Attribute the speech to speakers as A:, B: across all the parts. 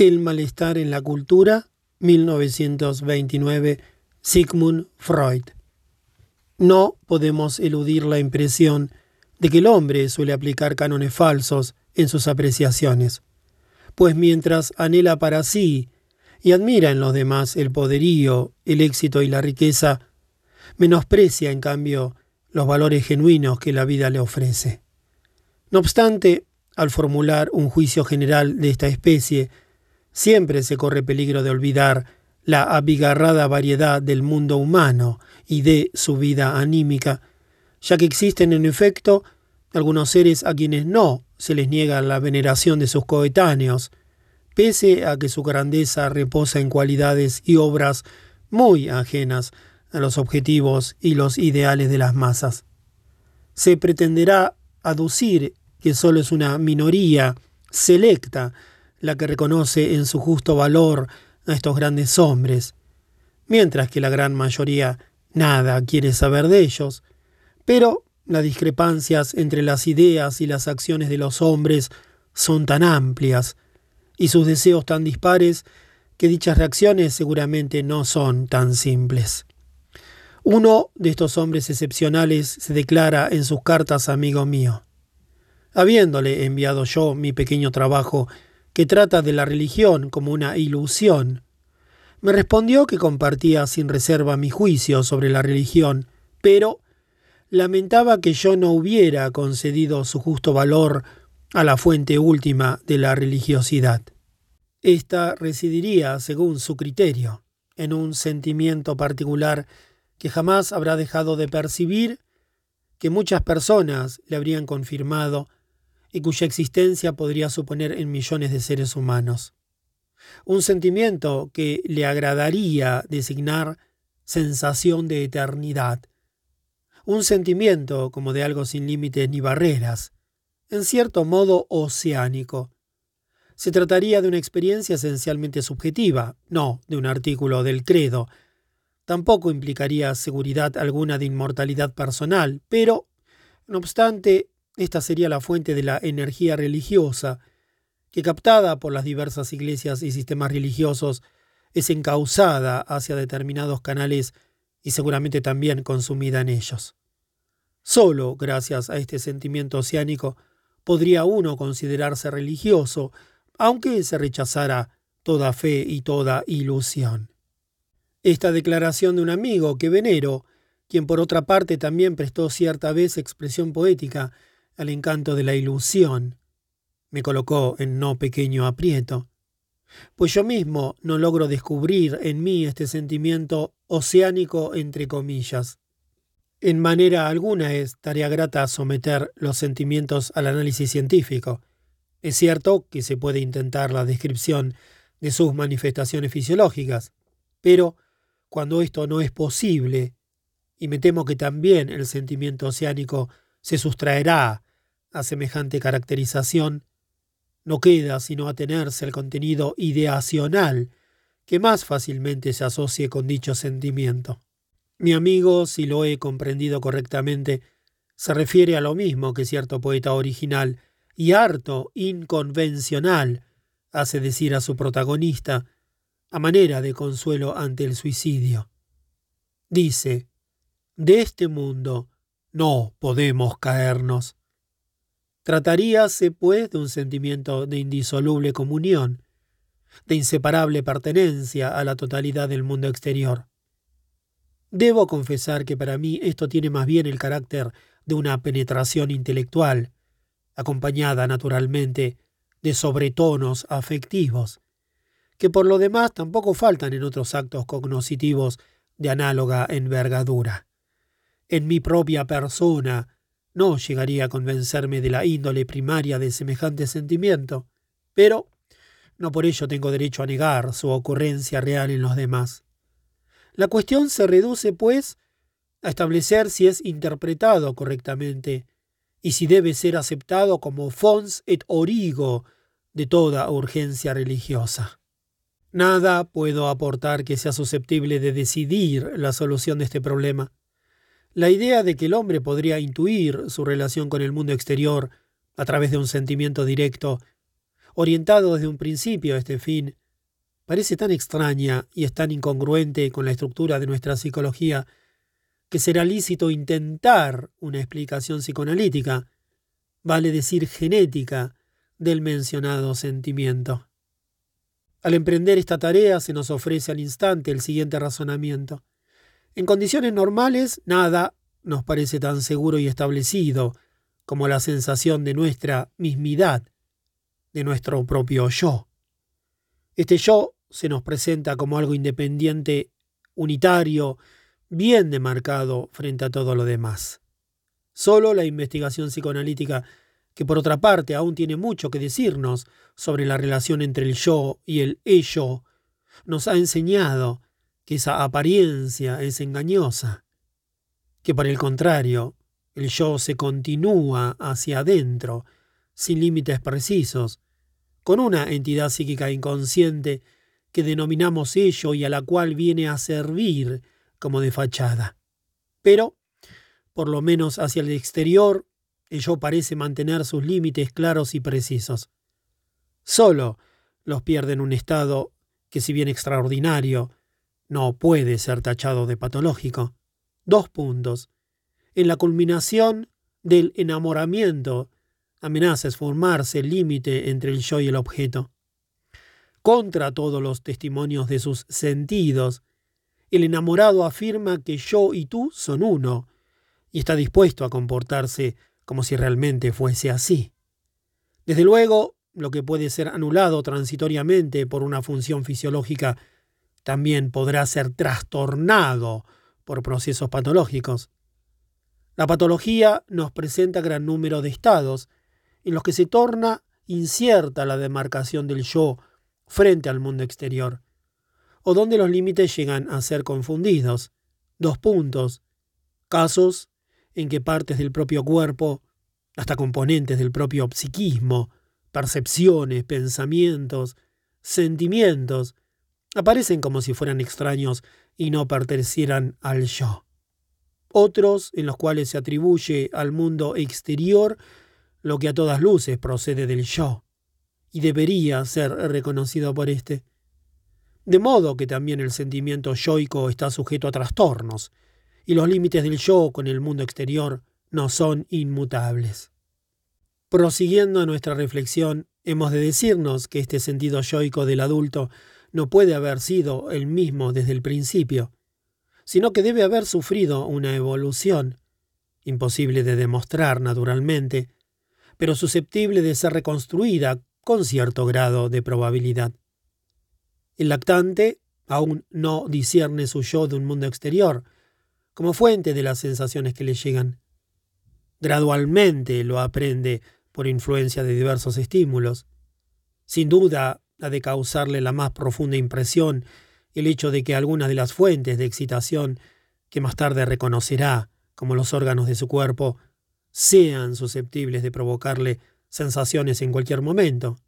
A: El malestar en la cultura, 1929, Sigmund Freud. No podemos eludir la impresión de que el hombre suele aplicar cánones falsos en sus apreciaciones, pues mientras anhela para sí y admira en los demás el poderío, el éxito y la riqueza, menosprecia en cambio los valores genuinos que la vida le ofrece. No obstante, al formular un juicio general de esta especie, siempre se corre peligro de olvidar la abigarrada variedad del mundo humano y de su vida anímica, ya que existen en efecto algunos seres a quienes no se les niega la veneración de sus coetáneos, pese a que su grandeza reposa en cualidades y obras muy ajenas a los objetivos y los ideales de las masas. Se pretenderá aducir que solo es una minoría selecta la que reconoce en su justo valor a estos grandes hombres, mientras que la gran mayoría nada quiere saber de ellos. Pero las discrepancias entre las ideas y las acciones de los hombres son tan amplias, y sus deseos tan dispares, que dichas reacciones seguramente no son tan simples. Uno de estos hombres excepcionales se declara en sus cartas amigo mío. Habiéndole enviado yo mi pequeño trabajo que trata de la religión como una ilusión. Me respondió que compartía sin reserva mi juicio sobre la religión, pero lamentaba que yo no hubiera concedido su justo valor a la fuente última de la religiosidad. Esta residiría, según su criterio, en un sentimiento particular que jamás habrá dejado de percibir, que muchas personas le habrían confirmado y cuya existencia podría suponer en millones de seres humanos. Un sentimiento que le agradaría designar sensación de eternidad. Un sentimiento como de algo sin límites ni barreras, en cierto modo oceánico. Se trataría de una experiencia esencialmente subjetiva, no de un artículo del credo. Tampoco implicaría seguridad alguna de inmortalidad personal, pero, no obstante, esta sería la fuente de la energía religiosa, que captada por las diversas iglesias y sistemas religiosos es encauzada hacia determinados canales y seguramente también consumida en ellos. Solo gracias a este sentimiento oceánico podría uno considerarse religioso, aunque se rechazara toda fe y toda ilusión. Esta declaración de un amigo que venero, quien por otra parte también prestó cierta vez expresión poética al encanto de la ilusión, me colocó en no pequeño aprieto, pues yo mismo no logro descubrir en mí este sentimiento oceánico entre comillas. En manera alguna es tarea grata someter los sentimientos al análisis científico. Es cierto que se puede intentar la descripción de sus manifestaciones fisiológicas, pero cuando esto no es posible, y me temo que también el sentimiento oceánico se sustraerá a semejante caracterización, no queda sino atenerse al contenido ideacional que más fácilmente se asocie con dicho sentimiento. Mi amigo, si lo he comprendido correctamente, se refiere a lo mismo que cierto poeta original y harto inconvencional hace decir a su protagonista, a manera de consuelo ante el suicidio. Dice, de este mundo no podemos caernos. Trataríase, pues, de un sentimiento de indisoluble comunión, de inseparable pertenencia a la totalidad del mundo exterior. Debo confesar que para mí esto tiene más bien el carácter de una penetración intelectual, acompañada naturalmente de sobretonos afectivos, que por lo demás tampoco faltan en otros actos cognoscitivos de análoga envergadura. En mi propia persona, no llegaría a convencerme de la índole primaria de semejante sentimiento, pero no por ello tengo derecho a negar su ocurrencia real en los demás. La cuestión se reduce, pues, a establecer si es interpretado correctamente y si debe ser aceptado como fons et origo de toda urgencia religiosa. Nada puedo aportar que sea susceptible de decidir la solución de este problema. La idea de que el hombre podría intuir su relación con el mundo exterior a través de un sentimiento directo, orientado desde un principio a este fin, parece tan extraña y es tan incongruente con la estructura de nuestra psicología que será lícito intentar una explicación psicoanalítica, vale decir genética, del mencionado sentimiento. Al emprender esta tarea se nos ofrece al instante el siguiente razonamiento. En condiciones normales, nada nos parece tan seguro y establecido como la sensación de nuestra mismidad, de nuestro propio yo. Este yo se nos presenta como algo independiente, unitario, bien demarcado frente a todo lo demás. Solo la investigación psicoanalítica, que por otra parte aún tiene mucho que decirnos sobre la relación entre el yo y el ello, nos ha enseñado que esa apariencia es engañosa, que por el contrario, el yo se continúa hacia adentro, sin límites precisos, con una entidad psíquica inconsciente que denominamos ello y a la cual viene a servir como de fachada. Pero, por lo menos hacia el exterior, ello parece mantener sus límites claros y precisos. Solo los pierde en un estado que, si bien extraordinario, no puede ser tachado de patológico. Dos puntos. En la culminación del enamoramiento amenaza formarse el límite entre el yo y el objeto. Contra todos los testimonios de sus sentidos, el enamorado afirma que yo y tú son uno, y está dispuesto a comportarse como si realmente fuese así. Desde luego, lo que puede ser anulado transitoriamente por una función fisiológica también podrá ser trastornado por procesos patológicos. La patología nos presenta gran número de estados en los que se torna incierta la demarcación del yo frente al mundo exterior o donde los límites llegan a ser confundidos. Dos puntos. Casos en que partes del propio cuerpo, hasta componentes del propio psiquismo, percepciones, pensamientos, sentimientos, aparecen como si fueran extraños y no pertenecieran al yo. Otros en los cuales se atribuye al mundo exterior lo que a todas luces procede del yo, y debería ser reconocido por éste de modo que también el sentimiento yoico está sujeto a trastornos, y los límites del yo con el mundo exterior no son inmutables. Prosiguiendo nuestra reflexión, hemos de decirnos que este sentido yoico del adulto no puede haber sido el mismo desde el principio, sino que debe haber sufrido una evolución, imposible de demostrar naturalmente, pero susceptible de ser reconstruida con cierto grado de probabilidad. El lactante aún no discierne su yo de un mundo exterior, como fuente de las sensaciones que le llegan. Gradualmente lo aprende por influencia de diversos estímulos. Sin duda ha de causarle la más profunda impresión el hecho de que algunas de las fuentes de excitación que más tarde reconocerá como los órganos de su cuerpo sean susceptibles de provocarle sensaciones en cualquier momento,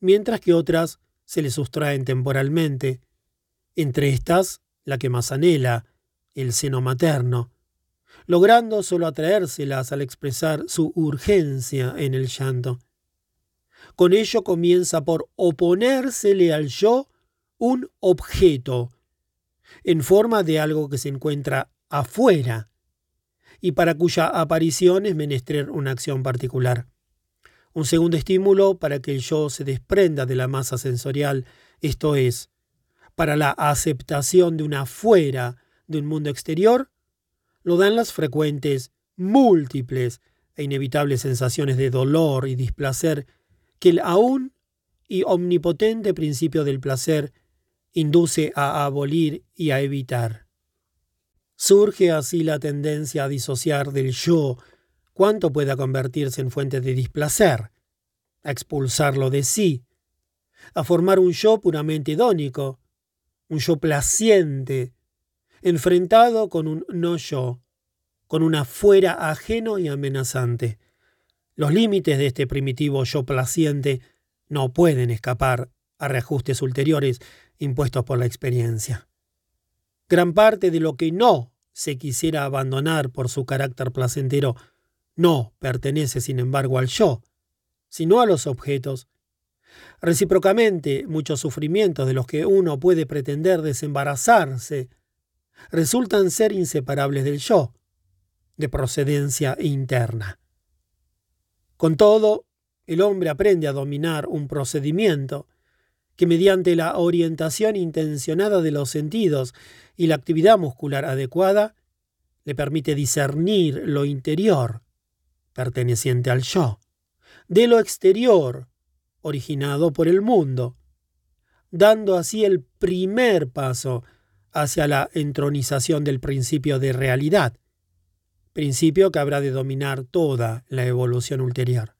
A: mientras que otras se le sustraen temporalmente, entre estas la que más anhela, el seno materno, logrando solo atraérselas al expresar su urgencia en el llanto. Con ello comienza por oponérsele al yo un objeto, en forma de algo que se encuentra afuera, y para cuya aparición es menester una acción particular. Un segundo estímulo para que el yo se desprenda de la masa sensorial, esto es, para la aceptación de una fuera de un mundo exterior, lo dan las frecuentes, múltiples e inevitables sensaciones de dolor y displacer que el aún y omnipotente principio del placer induce a abolir y a evitar. Surge así la tendencia a disociar del yo cuánto pueda convertirse en fuente de displacer, a expulsarlo de sí, a formar un yo puramente idónico, un yo placiente, enfrentado con un no yo, con una fuera ajeno y amenazante. Los límites de este primitivo yo placiente no pueden escapar a reajustes ulteriores impuestos por la experiencia. Gran parte de lo que no se quisiera abandonar por su carácter placentero no pertenece, sin embargo, al yo, sino a los objetos, Recíprocamente, muchos sufrimientos de los que uno puede pretender desembarazarse resultan ser inseparables del yo, de procedencia interna. Con todo, el hombre aprende a dominar un procedimiento que mediante la orientación intencionada de los sentidos y la actividad muscular adecuada, le permite discernir lo interior, perteneciente al yo, de lo exterior, originado por el mundo, dando así el primer paso hacia la entronización del principio de realidad, principio que habrá de dominar toda la evolución ulterior.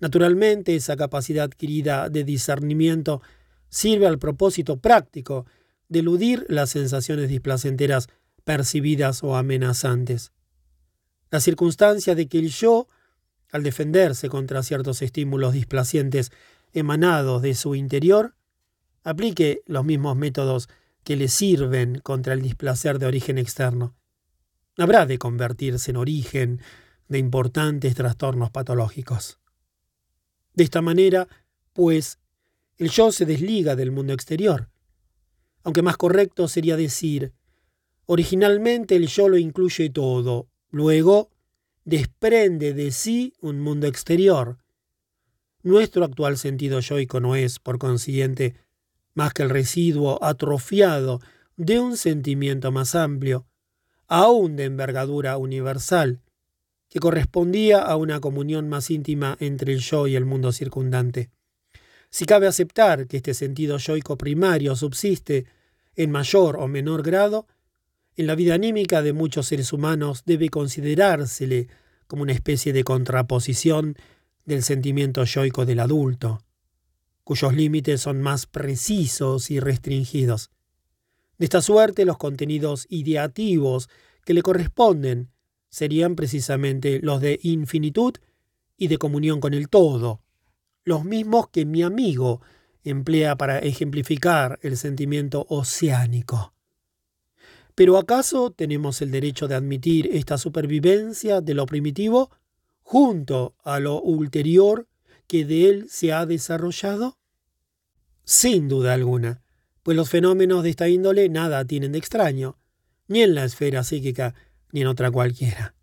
A: Naturalmente, esa capacidad adquirida de discernimiento sirve al propósito práctico de eludir las sensaciones displacenteras percibidas o amenazantes. La circunstancia de que el yo, al defenderse contra ciertos estímulos displacientes emanados de su interior, aplique los mismos métodos que le sirven contra el displacer de origen externo. Habrá de convertirse en origen de importantes trastornos patológicos. De esta manera, pues, el yo se desliga del mundo exterior. Aunque más correcto sería decir, originalmente el yo lo incluye todo, luego desprende de sí un mundo exterior. Nuestro actual sentido yoico no es, por consiguiente, más que el residuo atrofiado de un sentimiento más amplio, aún de envergadura universal, que correspondía a una comunión más íntima entre el yo y el mundo circundante. Si cabe aceptar que este sentido yoico primario subsiste en mayor o menor grado, en la vida anímica de muchos seres humanos debe considerársele como una especie de contraposición del sentimiento yoico del adulto, cuyos límites son más precisos y restringidos. De esta suerte, los contenidos ideativos que le corresponden serían precisamente los de infinitud y de comunión con el todo, los mismos que mi amigo emplea para ejemplificar el sentimiento oceánico. Pero ¿acaso tenemos el derecho de admitir esta supervivencia de lo primitivo junto a lo ulterior que de él se ha desarrollado? Sin duda alguna, pues los fenómenos de esta índole nada tienen de extraño, ni en la esfera psíquica ni en otra cualquiera.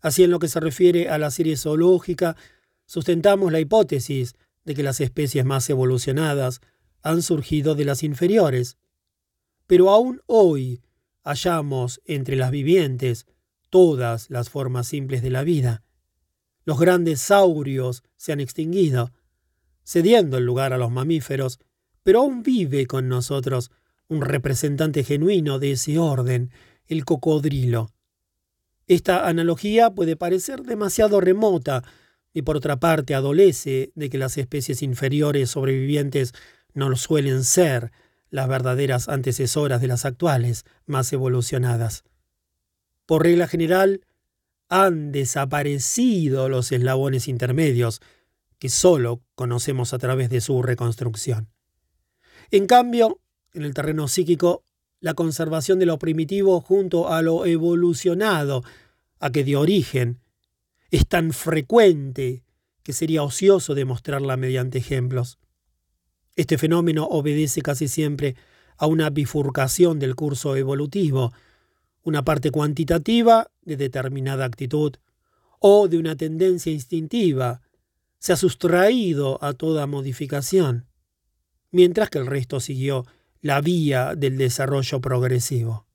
A: Así en lo que se refiere a la serie zoológica, sustentamos la hipótesis de que las especies más evolucionadas han surgido de las inferiores. Pero aún hoy hallamos entre las vivientes todas las formas simples de la vida. Los grandes saurios se han extinguido, cediendo el lugar a los mamíferos, pero aún vive con nosotros un representante genuino de ese orden, el cocodrilo. Esta analogía puede parecer demasiado remota y por otra parte adolece de que las especies inferiores sobrevivientes no suelen ser las verdaderas antecesoras de las actuales, más evolucionadas. Por regla general, han desaparecido los eslabones intermedios, que sólo conocemos a través de su reconstrucción. En cambio, en el terreno psíquico la conservación de lo primitivo junto a lo evolucionado a que dio origen es tan frecuente que sería ocioso demostrarla mediante ejemplos. Este fenómeno obedece casi siempre a una bifurcación del curso evolutivo, una parte cuantitativa de determinada actitud o de una tendencia instintiva se ha sustraído a toda modificación, mientras que el resto siguió la vía del desarrollo progresivo.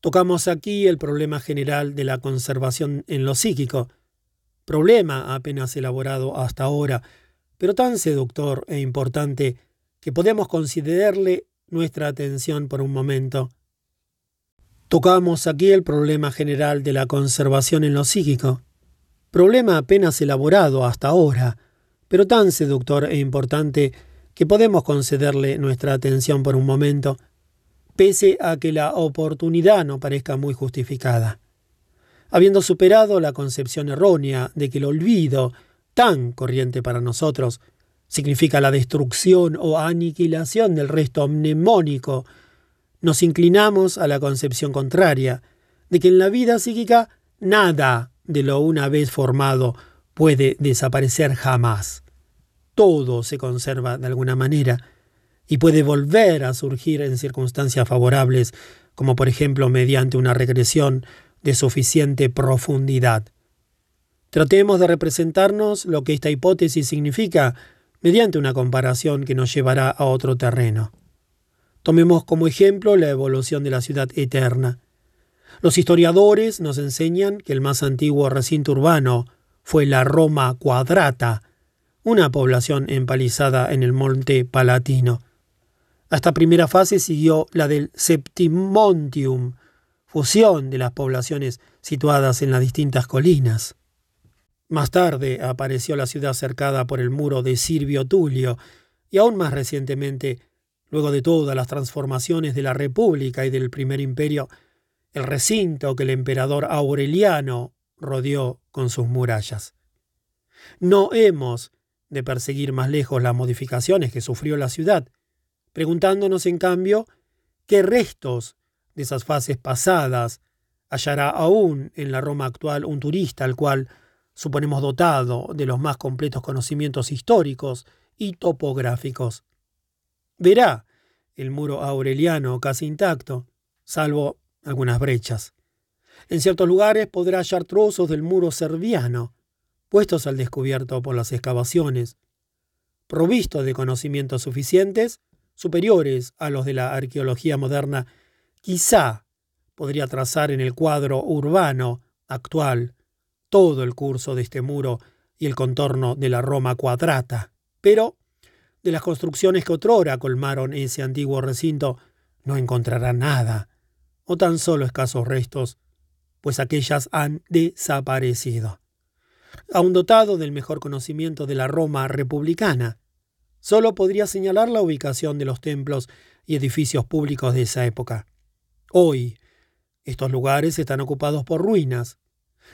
A: Tocamos aquí el problema general de la conservación en lo psíquico, problema apenas elaborado hasta ahora, pero tan seductor e importante que podemos considerarle nuestra atención por un momento. Tocamos aquí el problema general de la conservación en lo psíquico, problema apenas elaborado hasta ahora, pero tan seductor e importante que podemos concederle nuestra atención por un momento, pese a que la oportunidad no parezca muy justificada. Habiendo superado la concepción errónea de que el olvido, tan corriente para nosotros, significa la destrucción o aniquilación del resto mnemónico, nos inclinamos a la concepción contraria, de que en la vida psíquica nada de lo una vez formado puede desaparecer jamás. Todo se conserva de alguna manera y puede volver a surgir en circunstancias favorables, como por ejemplo mediante una regresión de suficiente profundidad. Tratemos de representarnos lo que esta hipótesis significa mediante una comparación que nos llevará a otro terreno. Tomemos como ejemplo la evolución de la ciudad eterna. Los historiadores nos enseñan que el más antiguo recinto urbano fue la Roma Quadrata, una población empalizada en el monte Palatino. A esta primera fase siguió la del Septimontium, fusión de las poblaciones situadas en las distintas colinas. Más tarde apareció la ciudad cercada por el muro de Sirvio Tulio, y aún más recientemente, luego de todas las transformaciones de la República y del primer imperio, el recinto que el emperador Aureliano rodeó con sus murallas. No hemos de perseguir más lejos las modificaciones que sufrió la ciudad, preguntándonos en cambio qué restos de esas fases pasadas hallará aún en la Roma actual un turista al cual suponemos dotado de los más completos conocimientos históricos y topográficos. Verá el muro aureliano casi intacto, salvo algunas brechas. En ciertos lugares podrá hallar trozos del muro serviano, puestos al descubierto por las excavaciones, provistos de conocimientos suficientes, superiores a los de la arqueología moderna, quizá podría trazar en el cuadro urbano actual todo el curso de este muro y el contorno de la Roma cuadrata. Pero de las construcciones que otrora colmaron ese antiguo recinto no encontrará nada, o tan solo escasos restos, pues aquellas han desaparecido. Aun dotado del mejor conocimiento de la Roma republicana, solo podría señalar la ubicación de los templos y edificios públicos de esa época. Hoy, estos lugares están ocupados por ruinas,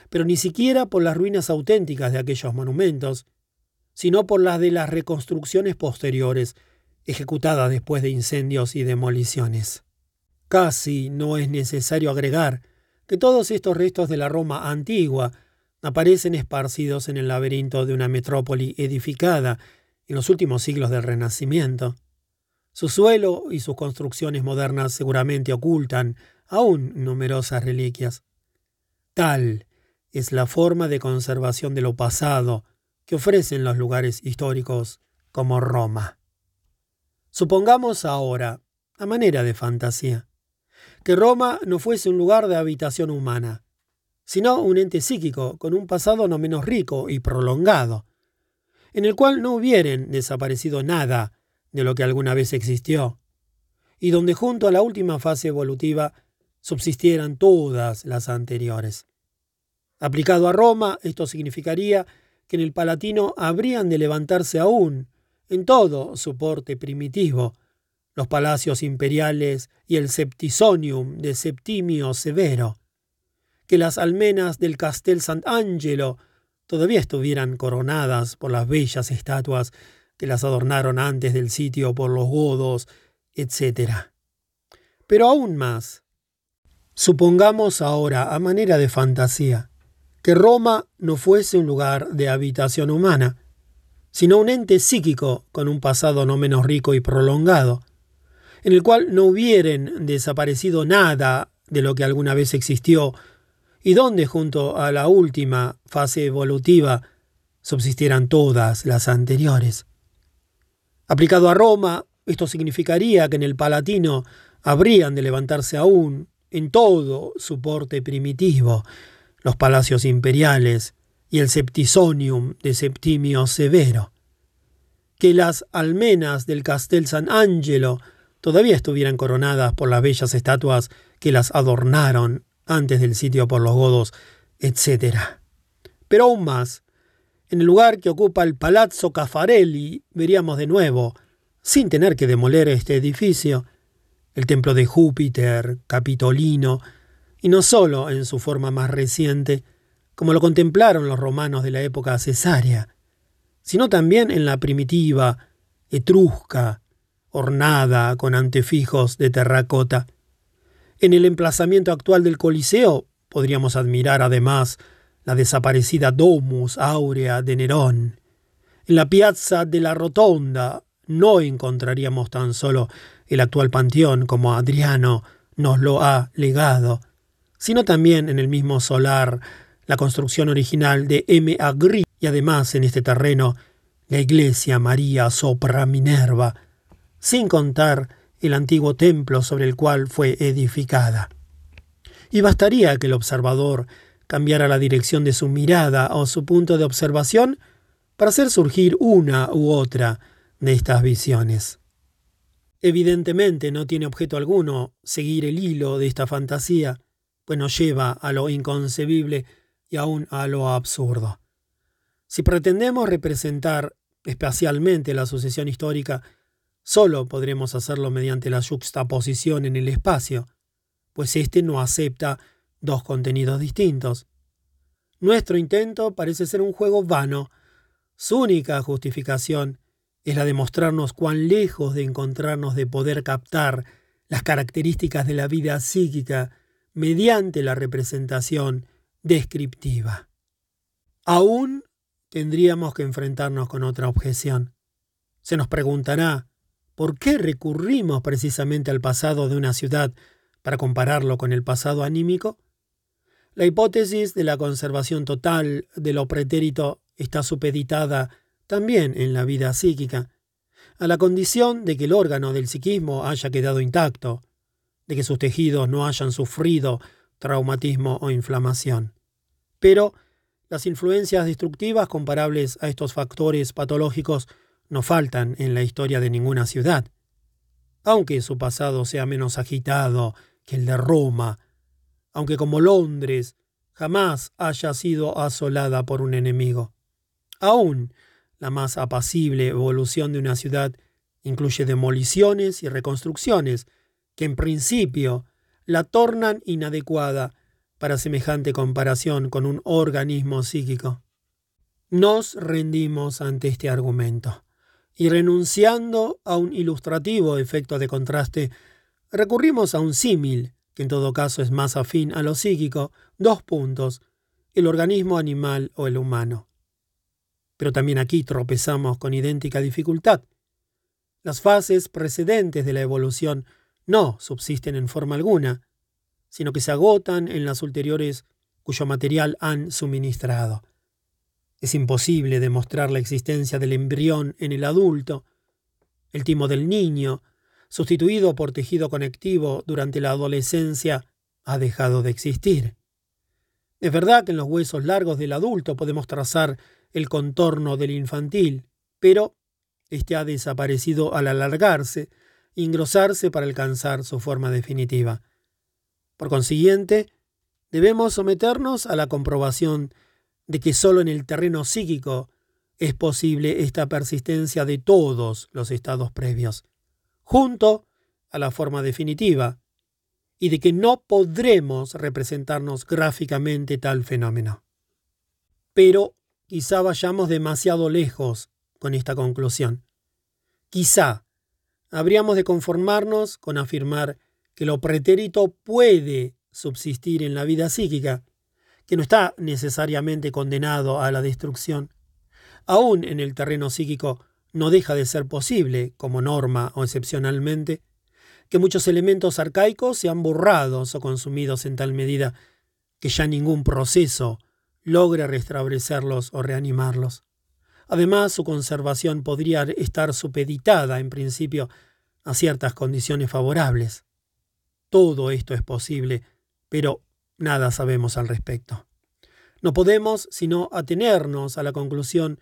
A: pero ni siquiera por las ruinas auténticas de aquellos monumentos, sino por las de las reconstrucciones posteriores, ejecutadas después de incendios y demoliciones. Casi no es necesario agregar que todos estos restos de la Roma antigua aparecen esparcidos en el laberinto de una metrópoli edificada en los últimos siglos del Renacimiento. Su suelo y sus construcciones modernas seguramente ocultan aún numerosas reliquias. Tal es la forma de conservación de lo pasado que ofrecen los lugares históricos como Roma. Supongamos ahora, a manera de fantasía, que Roma no fuese un lugar de habitación humana, sino un ente psíquico con un pasado no menos rico y prolongado, en el cual no hubieran desaparecido nada de lo que alguna vez existió, y donde junto a la última fase evolutiva subsistieran todas las anteriores. Aplicado a Roma, esto significaría que en el Palatino habrían de levantarse aún, en todo su porte primitivo, los palacios imperiales y el Septisonium de Septimio Severo, que las almenas del Castel Sant'Angelo todavía estuvieran coronadas por las bellas estatuas que las adornaron antes del sitio por los godos, etc. Pero aún más, supongamos ahora, a manera de fantasía, que Roma no fuese un lugar de habitación humana, sino un ente psíquico con un pasado no menos rico y prolongado, en el cual no hubieran desaparecido nada de lo que alguna vez existió, y donde junto a la última fase evolutiva subsistieran todas las anteriores. Aplicado a Roma, esto significaría que en el Palatino habrían de levantarse aún, en todo su porte primitivo, los palacios imperiales y el Septisonium de Septimio Severo. Que las almenas del Castel San Angelo todavía estuvieran coronadas por las bellas estatuas que las adornaron antes del sitio por los godos, etc. Pero aún más, en el lugar que ocupa el Palazzo Caffarelli, veríamos de nuevo, sin tener que demoler este edificio, el templo de Júpiter, Capitolino, y no solo en su forma más reciente, como lo contemplaron los romanos de la época cesárea, sino también en la primitiva, etrusca, ornada con antefijos de terracota. En el emplazamiento actual del Coliseo podríamos admirar además la desaparecida Domus Áurea de Nerón, En la piazza de la Rotonda no encontraríamos tan solo el actual panteón como Adriano nos lo ha legado, sino también en el mismo solar la construcción original de M. Agri y además en este terreno la iglesia María Sopra Minerva, sin contar el antiguo templo sobre el cual fue edificada. Y bastaría que el observador cambiara la dirección de su mirada o su punto de observación para hacer surgir una u otra de estas visiones. Evidentemente no tiene objeto alguno seguir el hilo de esta fantasía, pues nos lleva a lo inconcebible y aún a lo absurdo. Si pretendemos representar espacialmente la sucesión histórica, solo podremos hacerlo mediante la juxtaposición en el espacio, pues éste no acepta dos contenidos distintos. Nuestro intento parece ser un juego vano. Su única justificación es la de mostrarnos cuán lejos de encontrarnos de poder captar las características de la vida psíquica mediante la representación descriptiva. Aún tendríamos que enfrentarnos con otra objeción. Se nos preguntará, ¿por qué recurrimos precisamente al pasado de una ciudad para compararlo con el pasado anímico? La hipótesis de la conservación total de lo pretérito está supeditada también en la vida psíquica, a la condición de que el órgano del psiquismo haya quedado intacto, de que sus tejidos no hayan sufrido traumatismo o inflamación. Pero las influencias destructivas comparables a estos factores patológicos no faltan en la historia de ninguna ciudad. Aunque su pasado sea menos agitado que el de Roma, aunque como Londres jamás haya sido asolada por un enemigo. Aún la más apacible evolución de una ciudad incluye demoliciones y reconstrucciones que en principio la tornan inadecuada para semejante comparación con un organismo psíquico. Nos rendimos ante este argumento y renunciando a un ilustrativo efecto de contraste, recurrimos a un símil, que en todo caso es más afín a lo psíquico, dos puntos, el organismo animal o el humano. Pero también aquí tropezamos con idéntica dificultad. Las fases precedentes de la evolución no subsisten en forma alguna, sino que se agotan en las ulteriores cuyo material han suministrado. Es imposible demostrar la existencia del embrión en el adulto. El timo del niño, sustituido por tejido conectivo durante la adolescencia, ha dejado de existir. Es verdad que en los huesos largos del adulto podemos trazar el contorno del infantil, pero éste ha desaparecido al alargarse y engrosarse para alcanzar su forma definitiva. Por consiguiente, debemos someternos a la comprobación de que sólo en el terreno psíquico es posible esta persistencia de todos los estados previos, junto a la forma definitiva, y de que no podremos representarnos gráficamente tal fenómeno. Pero Quizá vayamos demasiado lejos con esta conclusión. Quizá habríamos de conformarnos con afirmar que lo pretérito puede subsistir en la vida psíquica, que no está necesariamente condenado a la destrucción. Aún en el terreno psíquico no deja de ser posible, como norma o excepcionalmente, que muchos elementos arcaicos sean borrados o consumidos en tal medida que ya ningún proceso logre restablecerlos o reanimarlos. Además, su conservación podría estar supeditada, en principio, a ciertas condiciones favorables. Todo esto es posible, pero nada sabemos al respecto. No podemos sino atenernos a la conclusión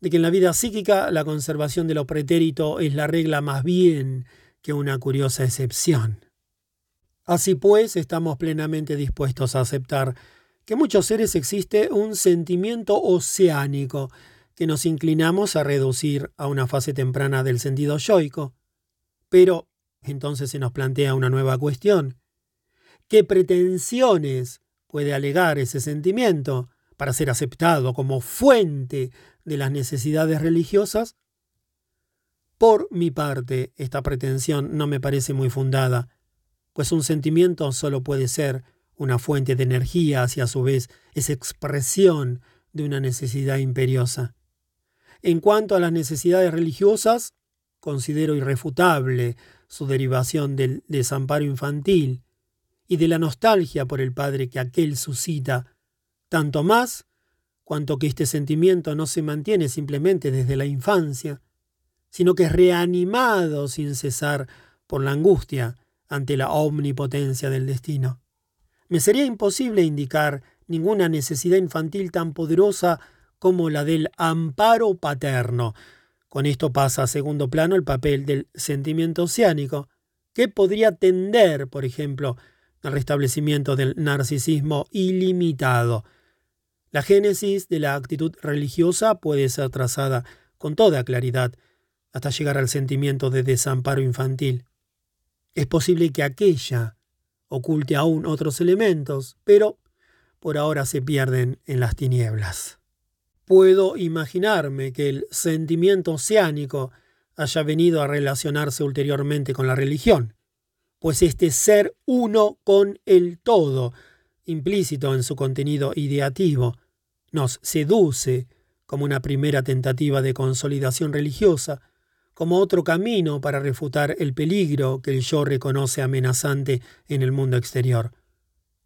A: de que en la vida psíquica la conservación de lo pretérito es la regla más bien que una curiosa excepción. Así pues, estamos plenamente dispuestos a aceptar que muchos seres existe un sentimiento oceánico que nos inclinamos a reducir a una fase temprana del sentido yoico. Pero entonces se nos plantea una nueva cuestión. ¿Qué pretensiones puede alegar ese sentimiento para ser aceptado como fuente de las necesidades religiosas? Por mi parte, esta pretensión no me parece muy fundada, pues un sentimiento solo puede ser una fuente de energía hacia a su vez es expresión de una necesidad imperiosa. En cuanto a las necesidades religiosas, considero irrefutable su derivación del desamparo infantil y de la nostalgia por el padre que aquel suscita, tanto más cuanto que este sentimiento no se mantiene simplemente desde la infancia, sino que es reanimado sin cesar por la angustia ante la omnipotencia del destino. Me sería imposible indicar ninguna necesidad infantil tan poderosa como la del amparo paterno. Con esto pasa a segundo plano el papel del sentimiento oceánico, que podría tender, por ejemplo, restablecimiento del narcisismo ilimitado. La génesis de la actitud religiosa puede ser trazada con toda claridad hasta llegar al sentimiento de desamparo infantil. Es posible que aquella oculte aún otros elementos, pero por ahora se pierden en las tinieblas. Puedo imaginarme que el sentimiento oceánico haya venido a relacionarse ulteriormente con la religión, pues este ser uno con el todo, implícito en su contenido ideativo, nos seduce como una primera tentativa de consolidación religiosa, como otro camino para refutar el peligro que el yo reconoce amenazante en el mundo exterior.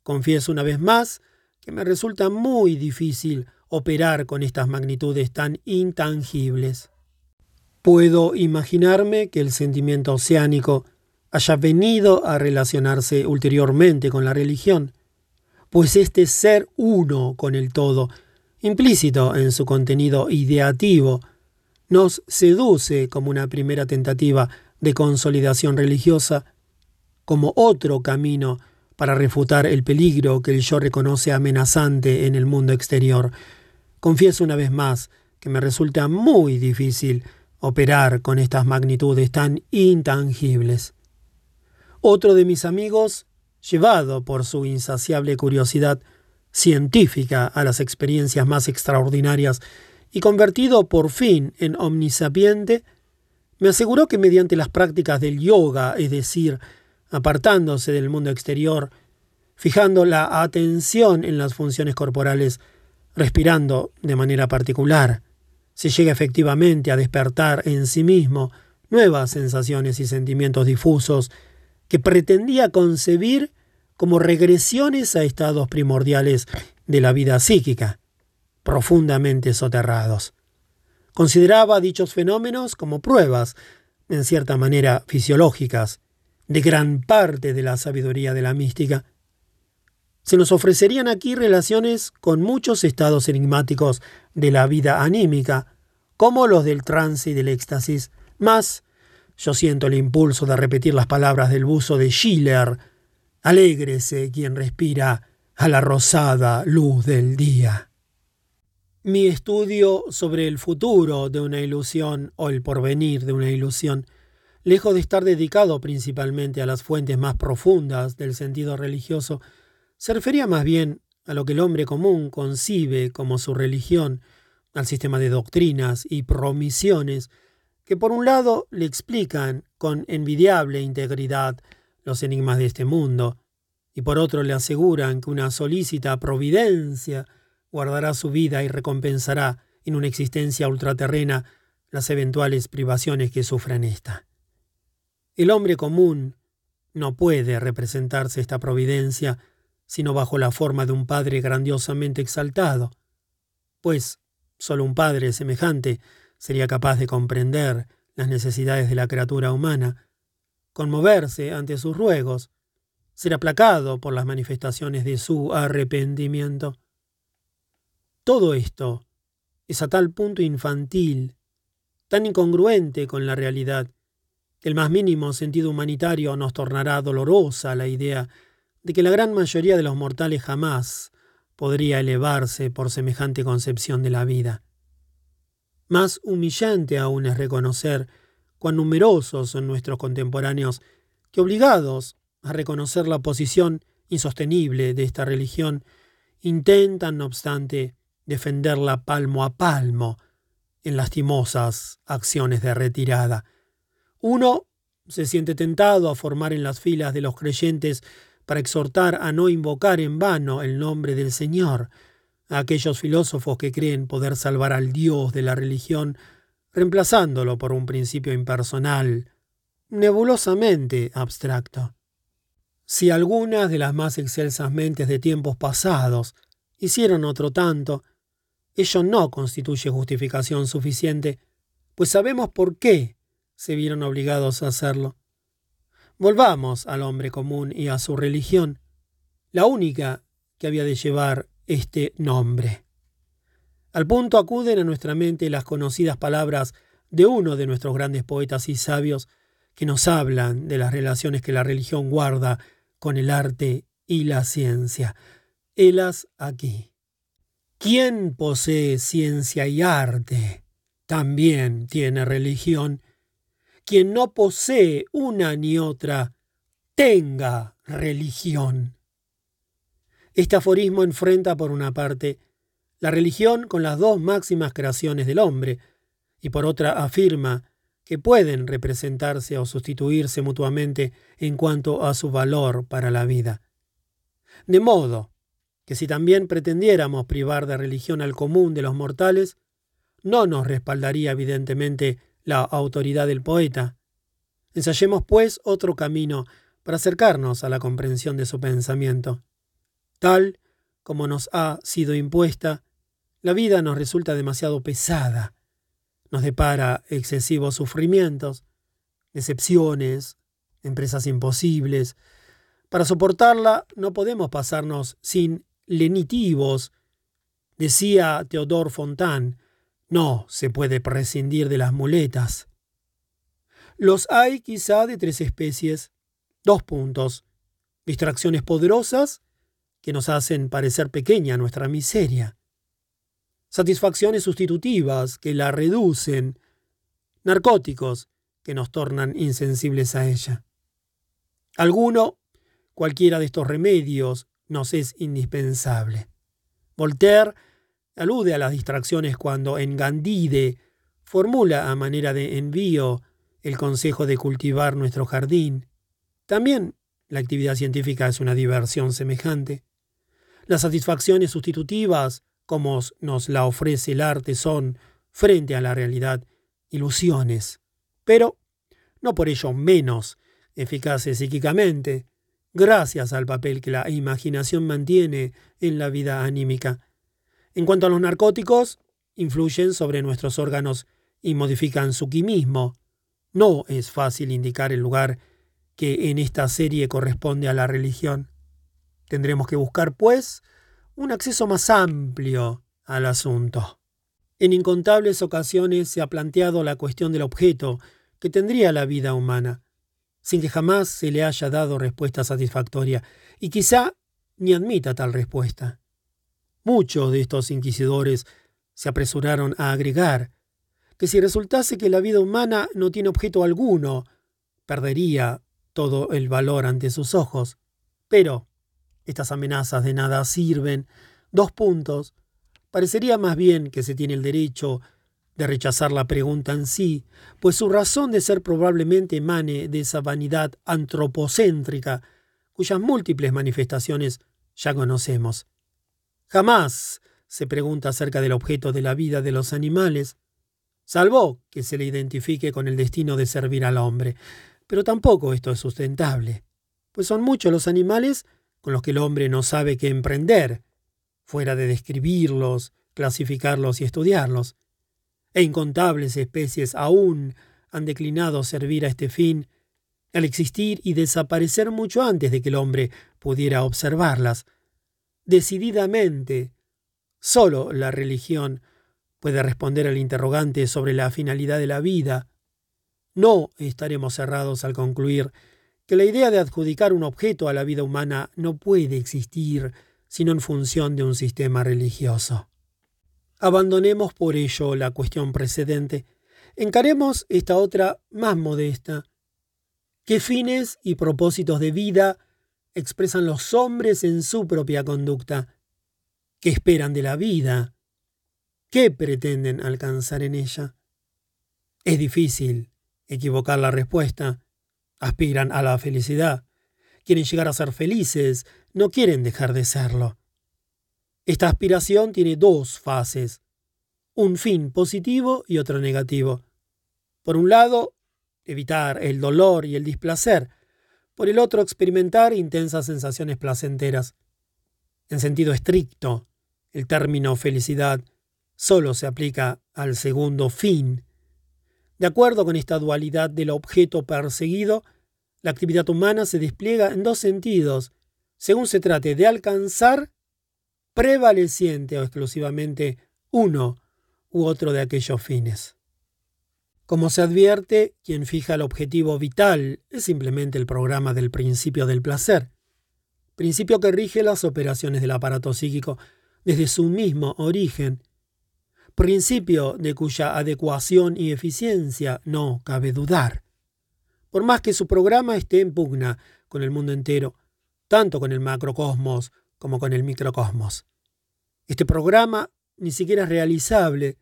A: Confieso una vez más que me resulta muy difícil operar con estas magnitudes tan intangibles. Puedo imaginarme que el sentimiento oceánico haya venido a relacionarse ulteriormente con la religión, pues este ser uno con el todo, implícito en su contenido ideativo, nos seduce como una primera tentativa de consolidación religiosa, como otro camino para refutar el peligro que el yo reconoce amenazante en el mundo exterior. Confieso una vez más que me resulta muy difícil operar con estas magnitudes tan intangibles. Otro de mis amigos, llevado por su insaciable curiosidad científica a las experiencias más extraordinarias y convertido por fin en omnisapiente, me aseguró que mediante las prácticas del yoga, es decir, apartándose del mundo exterior, fijando la atención en las funciones corporales, respirando de manera particular, se llega efectivamente a despertar en sí mismo nuevas sensaciones y sentimientos difusos que pretendía concebir como regresiones a estados primordiales de la vida psíquica, profundamente soterrados. Consideraba dichos fenómenos como pruebas, en cierta manera fisiológicas, de gran parte de la sabiduría de la mística. Se nos ofrecerían aquí relaciones con muchos estados enigmáticos de la vida anímica, como los del trance y del éxtasis, más yo siento el impulso de repetir las palabras del buzo de Schiller. Alégrese quien respira a la rosada luz del día. Mi estudio sobre el futuro de una ilusión o el porvenir de una ilusión, lejos de estar dedicado principalmente a las fuentes más profundas del sentido religioso, se refería más bien a lo que el hombre común concibe como su religión, al sistema de doctrinas y promisiones que por un lado le explican con envidiable integridad los enigmas de este mundo, y por otro le aseguran que una solícita providencia guardará su vida y recompensará en una existencia ultraterrena las eventuales privaciones que sufra en ésta. El hombre común no puede representarse esta providencia sino bajo la forma de un Padre grandiosamente exaltado, pues solo un Padre semejante sería capaz de comprender las necesidades de la criatura humana, conmoverse ante sus ruegos, ser aplacado por las manifestaciones de su arrepentimiento. Todo esto es a tal punto infantil, tan incongruente con la realidad, que el más mínimo sentido humanitario nos tornará dolorosa la idea de que la gran mayoría de los mortales jamás podría elevarse por semejante concepción de la vida. Más humillante aún es reconocer cuán numerosos son nuestros contemporáneos que obligados a reconocer la posición insostenible de esta religión, intentan, no obstante, defenderla palmo a palmo en lastimosas acciones de retirada. Uno se siente tentado a formar en las filas de los creyentes para exhortar a no invocar en vano el nombre del Señor, a aquellos filósofos que creen poder salvar al Dios de la religión reemplazándolo por un principio impersonal, nebulosamente abstracto. Si algunas de las más excelsas mentes de tiempos pasados hicieron otro tanto, ello no constituye justificación suficiente, pues sabemos por qué se vieron obligados a hacerlo. Volvamos al hombre común y a su religión, la única que había de llevar este nombre. Al punto acuden a nuestra mente las conocidas palabras de uno de nuestros grandes poetas y sabios que nos hablan de las relaciones que la religión guarda con el arte y la ciencia. Helas aquí. Quien posee ciencia y arte también tiene religión. Quien no posee una ni otra, tenga religión. Este aforismo enfrenta por una parte la religión con las dos máximas creaciones del hombre, y por otra afirma que pueden representarse o sustituirse mutuamente en cuanto a su valor para la vida. De modo que si también pretendiéramos privar de religión al común de los mortales, no nos respaldaría evidentemente la autoridad del poeta. Ensayemos, pues, otro camino para acercarnos a la comprensión de su pensamiento. Tal como nos ha sido impuesta, la vida nos resulta demasiado pesada, nos depara excesivos sufrimientos, decepciones, empresas imposibles. Para soportarla no podemos pasarnos sin lenitivos. Decía Theodore Fontaine, no se puede prescindir de las muletas. Los hay quizá de tres especies. Dos puntos. Distracciones poderosas que nos hacen parecer pequeña nuestra miseria. Satisfacciones sustitutivas que la reducen. Narcóticos que nos tornan insensibles a ella. Alguno, cualquiera de estos remedios, nos es indispensable. Voltaire alude a las distracciones cuando en Gandide formula a manera de envío el consejo de cultivar nuestro jardín. También la actividad científica es una diversión semejante. Las satisfacciones sustitutivas, como nos la ofrece el arte, son, frente a la realidad, ilusiones, pero no por ello menos eficaces psíquicamente, gracias al papel que la imaginación mantiene en la vida anímica. En cuanto a los narcóticos, influyen sobre nuestros órganos y modifican su quimismo. No es fácil indicar el lugar que en esta serie corresponde a la religión. Tendremos que buscar, pues, un acceso más amplio al asunto. En incontables ocasiones se ha planteado la cuestión del objeto que tendría la vida humana, sin que jamás se le haya dado respuesta satisfactoria, y quizá ni admita tal respuesta. Muchos de estos inquisidores se apresuraron a agregar que si resultase que la vida humana no tiene objeto alguno, perdería todo el valor ante sus ojos. Pero estas amenazas de nada sirven. Dos puntos. Parecería más bien que se tiene el derecho de rechazar la pregunta en sí, pues su razón de ser probablemente emane de esa vanidad antropocéntrica, cuyas múltiples manifestaciones ya conocemos. Jamás se pregunta acerca del objeto de la vida de los animales, salvo que se le identifique con el destino de servir al hombre. Pero tampoco esto es sustentable, pues son muchos los animales con los que el hombre no sabe qué emprender, fuera de describirlos, clasificarlos y estudiarlos. E incontables especies aún han declinado servir a este fin, al existir y desaparecer mucho antes de que el hombre pudiera observarlas. Decididamente, sólo la religión puede responder al interrogante sobre la finalidad de la vida. No estaremos cerrados al concluir que la idea de adjudicar un objeto a la vida humana no puede existir sino en función de un sistema religioso. Abandonemos por ello la cuestión precedente. Encaremos esta otra más modesta. ¿Qué fines y propósitos de vida expresan los hombres en su propia conducta? ¿Qué esperan de la vida? ¿Qué pretenden alcanzar en ella? Es difícil equivocar la respuesta aspiran a la felicidad, quieren llegar a ser felices, no quieren dejar de serlo. Esta aspiración tiene dos fases, un fin positivo y otro negativo. Por un lado, evitar el dolor y el displacer, por el otro, experimentar intensas sensaciones placenteras. En sentido estricto, el término felicidad solo se aplica al segundo fin. De acuerdo con esta dualidad del objeto perseguido, la actividad humana se despliega en dos sentidos, según se trate de alcanzar prevaleciente o exclusivamente uno u otro de aquellos fines. Como se advierte, quien fija el objetivo vital es simplemente el programa del principio del placer, principio que rige las operaciones del aparato psíquico desde su mismo origen, principio de cuya adecuación y eficiencia no cabe dudar. Por más que su programa esté en pugna con el mundo entero, tanto con el macrocosmos como con el microcosmos. Este programa ni siquiera es realizable,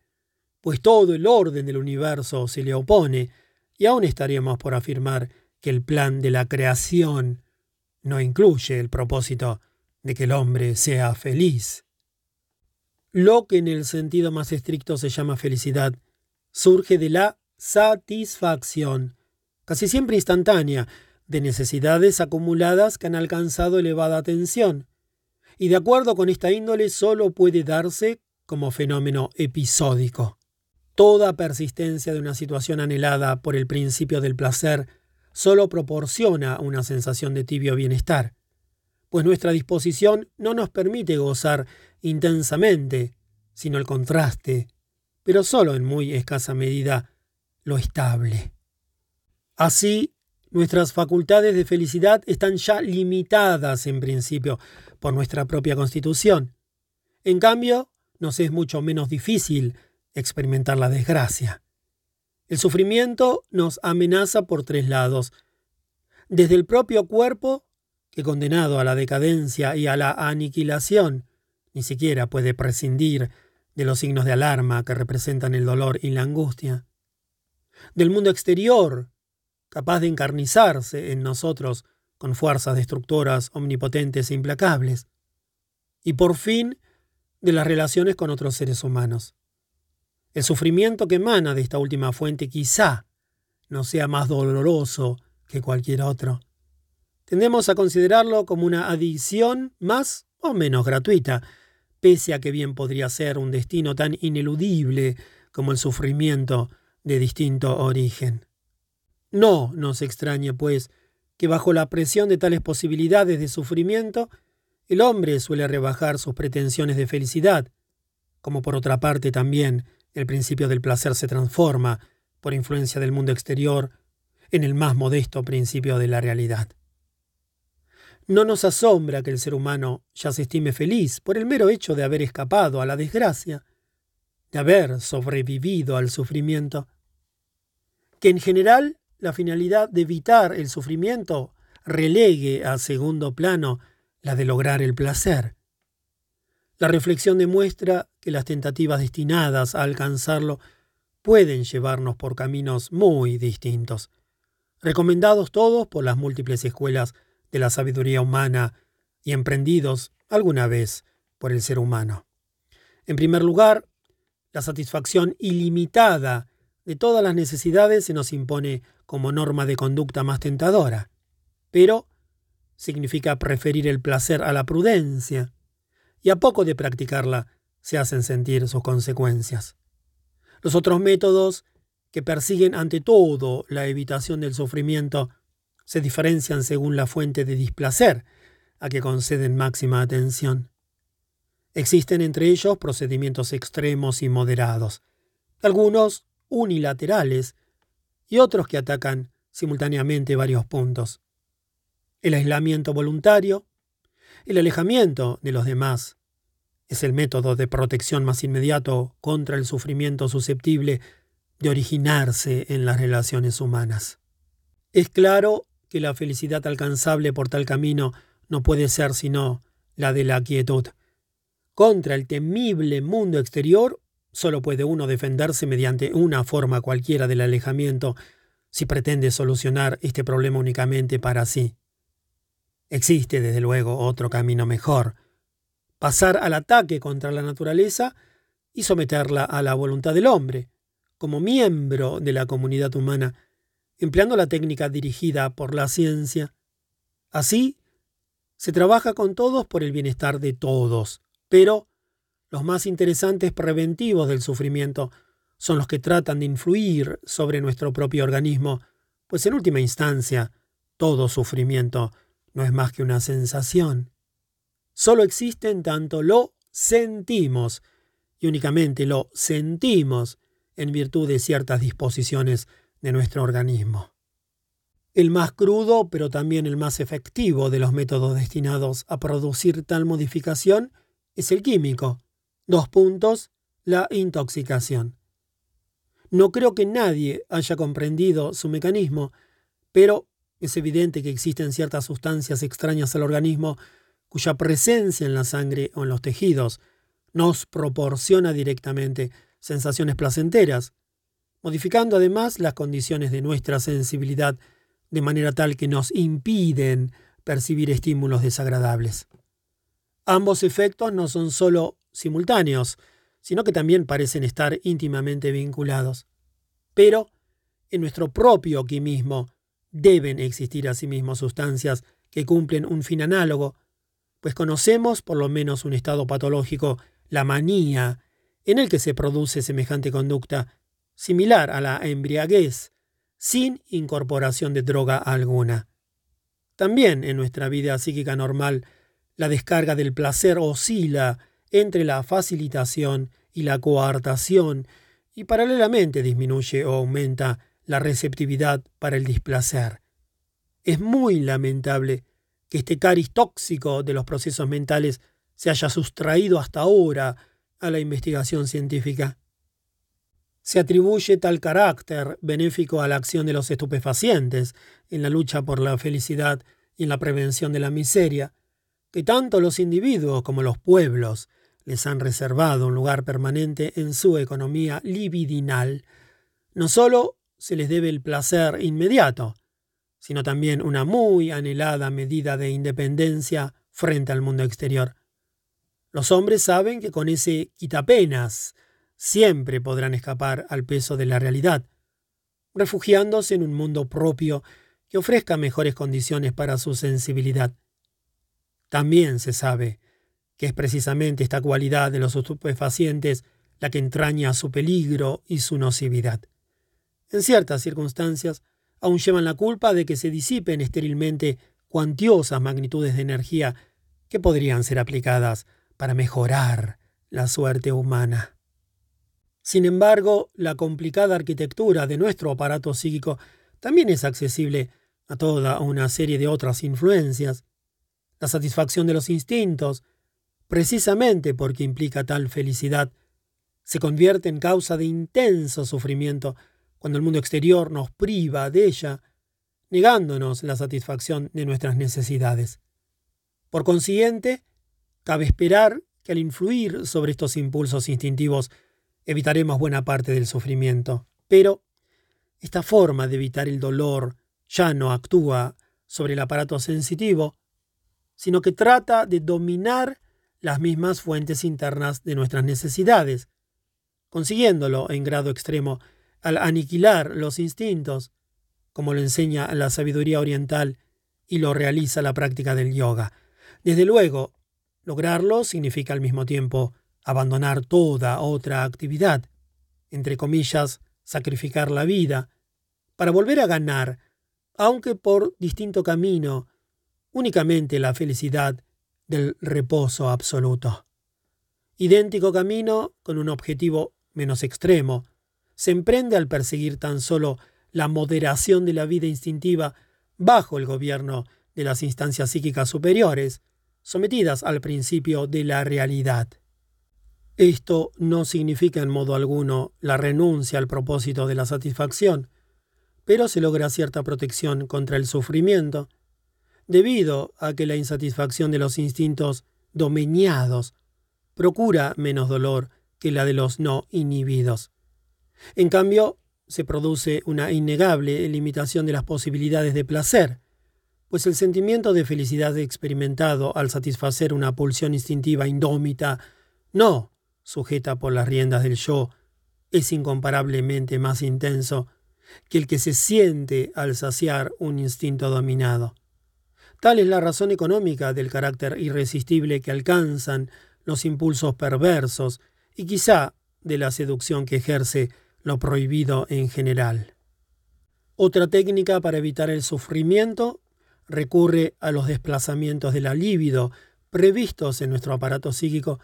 A: pues todo el orden del universo se le opone, y aún estaríamos por afirmar que el plan de la creación no incluye el propósito de que el hombre sea feliz. Lo que en el sentido más estricto se llama felicidad surge de la satisfacción, casi siempre instantánea, de necesidades acumuladas que han alcanzado elevada tensión, y de acuerdo con esta índole solo puede darse como fenómeno episódico. Toda persistencia de una situación anhelada por el principio del placer solo proporciona una sensación de tibio bienestar, pues nuestra disposición no nos permite gozar intensamente, sino el contraste, pero solo en muy escasa medida lo estable. Así, nuestras facultades de felicidad están ya limitadas en principio por nuestra propia constitución. En cambio, nos es mucho menos difícil experimentar la desgracia. El sufrimiento nos amenaza por tres lados. Desde el propio cuerpo, que condenado a la decadencia y a la aniquilación, ni siquiera puede prescindir de los signos de alarma que representan el dolor y la angustia. Del mundo exterior, capaz de encarnizarse en nosotros con fuerzas destructoras omnipotentes e implacables. Y por fin, de las relaciones con otros seres humanos. El sufrimiento que emana de esta última fuente quizá no sea más doloroso que cualquier otro. Tendemos a considerarlo como una adicción más o menos gratuita, pese a que bien podría ser un destino tan ineludible como el sufrimiento de distinto origen. No nos extrañe, pues, que bajo la presión de tales posibilidades de sufrimiento, el hombre suele rebajar sus pretensiones de felicidad, como por otra parte también el principio del placer se transforma, por influencia del mundo exterior, en el más modesto principio de la realidad. No nos asombra que el ser humano ya se estime feliz por el mero hecho de haber escapado a la desgracia, de haber sobrevivido al sufrimiento, que en general la finalidad de evitar el sufrimiento relegue a segundo plano la de lograr el placer. La reflexión demuestra que las tentativas destinadas a alcanzarlo pueden llevarnos por caminos muy distintos, recomendados todos por las múltiples escuelas de la sabiduría humana y emprendidos alguna vez por el ser humano. En primer lugar, la satisfacción ilimitada de todas las necesidades se nos impone como norma de conducta más tentadora, pero significa preferir el placer a la prudencia, y a poco de practicarla se hacen sentir sus consecuencias. Los otros métodos, que persiguen ante todo la evitación del sufrimiento, se diferencian según la fuente de displacer a que conceden máxima atención. Existen entre ellos procedimientos extremos y moderados, algunos unilaterales y otros que atacan simultáneamente varios puntos. El aislamiento voluntario, el alejamiento de los demás, es el método de protección más inmediato contra el sufrimiento susceptible de originarse en las relaciones humanas. Es claro que la felicidad alcanzable por tal camino no puede ser sino la de la quietud. Contra el temible mundo exterior Solo puede uno defenderse mediante una forma cualquiera del alejamiento si pretende solucionar este problema únicamente para sí. Existe, desde luego, otro camino mejor, pasar al ataque contra la naturaleza y someterla a la voluntad del hombre, como miembro de la comunidad humana, empleando la técnica dirigida por la ciencia. Así, se trabaja con todos por el bienestar de todos, pero los más interesantes preventivos del sufrimiento son los que tratan de influir sobre nuestro propio organismo, pues en última instancia, todo sufrimiento no es más que una sensación. Solo existe en tanto lo sentimos, y únicamente lo sentimos en virtud de ciertas disposiciones de nuestro organismo. El más crudo, pero también el más efectivo de los métodos destinados a producir tal modificación es el químico. Dos puntos, la intoxicación. No creo que nadie haya comprendido su mecanismo, pero es evidente que existen ciertas sustancias extrañas al organismo cuya presencia en la sangre o en los tejidos nos proporciona directamente sensaciones placenteras, modificando además las condiciones de nuestra sensibilidad de manera tal que nos impiden percibir estímulos desagradables. Ambos efectos no son sólo simultáneos, sino que también parecen estar íntimamente vinculados. Pero en nuestro propio quimismo deben existir asimismo sustancias que cumplen un fin análogo, pues conocemos por lo menos un estado patológico, la manía, en el que se produce semejante conducta, similar a la embriaguez, sin incorporación de droga alguna. También en nuestra vida psíquica normal, la descarga del placer oscila entre la facilitación y la coartación, y paralelamente disminuye o aumenta la receptividad para el displacer. Es muy lamentable que este cariz tóxico de los procesos mentales se haya sustraído hasta ahora a la investigación científica. Se atribuye tal carácter benéfico a la acción de los estupefacientes en la lucha por la felicidad y en la prevención de la miseria, que tanto los individuos como los pueblos les han reservado un lugar permanente en su economía libidinal. No solo se les debe el placer inmediato, sino también una muy anhelada medida de independencia frente al mundo exterior. Los hombres saben que con ese quitapenas siempre podrán escapar al peso de la realidad, refugiándose en un mundo propio que ofrezca mejores condiciones para su sensibilidad. También se sabe que es precisamente esta cualidad de los estupefacientes la que entraña su peligro y su nocividad. En ciertas circunstancias, aún llevan la culpa de que se disipen estérilmente cuantiosas magnitudes de energía que podrían ser aplicadas para mejorar la suerte humana. Sin embargo, la complicada arquitectura de nuestro aparato psíquico también es accesible a toda una serie de otras influencias. La satisfacción de los instintos, precisamente porque implica tal felicidad, se convierte en causa de intenso sufrimiento cuando el mundo exterior nos priva de ella, negándonos la satisfacción de nuestras necesidades. Por consiguiente, cabe esperar que al influir sobre estos impulsos instintivos evitaremos buena parte del sufrimiento. Pero esta forma de evitar el dolor ya no actúa sobre el aparato sensitivo, sino que trata de dominar las mismas fuentes internas de nuestras necesidades, consiguiéndolo en grado extremo al aniquilar los instintos, como lo enseña la sabiduría oriental y lo realiza la práctica del yoga. Desde luego, lograrlo significa al mismo tiempo abandonar toda otra actividad, entre comillas, sacrificar la vida, para volver a ganar, aunque por distinto camino, únicamente la felicidad del reposo absoluto. Idéntico camino con un objetivo menos extremo, se emprende al perseguir tan solo la moderación de la vida instintiva bajo el gobierno de las instancias psíquicas superiores, sometidas al principio de la realidad. Esto no significa en modo alguno la renuncia al propósito de la satisfacción, pero se logra cierta protección contra el sufrimiento, debido a que la insatisfacción de los instintos domeñados procura menos dolor que la de los no inhibidos. En cambio, se produce una innegable limitación de las posibilidades de placer, pues el sentimiento de felicidad experimentado al satisfacer una pulsión instintiva indómita, no sujeta por las riendas del yo, es incomparablemente más intenso que el que se siente al saciar un instinto dominado. Tal es la razón económica del carácter irresistible que alcanzan los impulsos perversos y quizá de la seducción que ejerce lo prohibido en general. Otra técnica para evitar el sufrimiento recurre a los desplazamientos de la libido previstos en nuestro aparato psíquico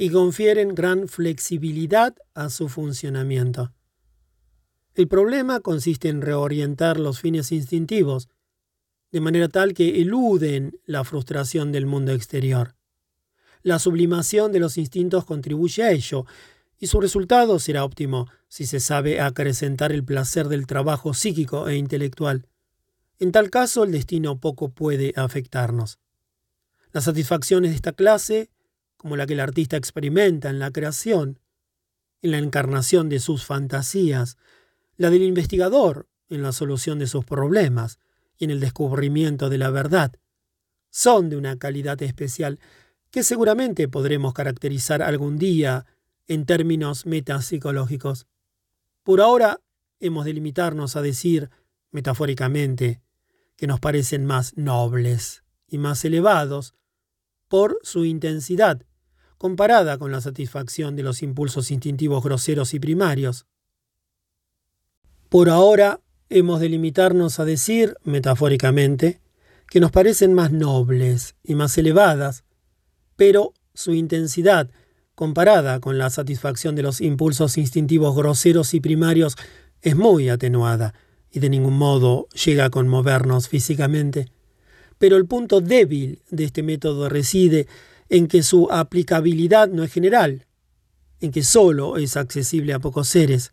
A: y confieren gran flexibilidad a su funcionamiento. El problema consiste en reorientar los fines instintivos, de manera tal que eluden la frustración del mundo exterior. La sublimación de los instintos contribuye a ello, y su resultado será óptimo si se sabe acrecentar el placer del trabajo psíquico e intelectual. En tal caso, el destino poco puede afectarnos. Las satisfacciones de esta clase, como la que el artista experimenta en la creación, en la encarnación de sus fantasías, la del investigador en la solución de sus problemas y en el descubrimiento de la verdad, son de una calidad especial que seguramente podremos caracterizar algún día en términos metapsicológicos. Por ahora hemos de limitarnos a decir, metafóricamente, que nos parecen más nobles y más elevados por su intensidad, comparada con la satisfacción de los impulsos instintivos groseros y primarios. Por ahora hemos de limitarnos a decir, metafóricamente, que nos parecen más nobles y más elevadas, pero su intensidad comparada con la satisfacción de los impulsos instintivos groseros y primarios, es muy atenuada y de ningún modo llega a conmovernos físicamente. Pero el punto débil de este método reside en que su aplicabilidad no es general, en que sólo es accesible a pocos seres,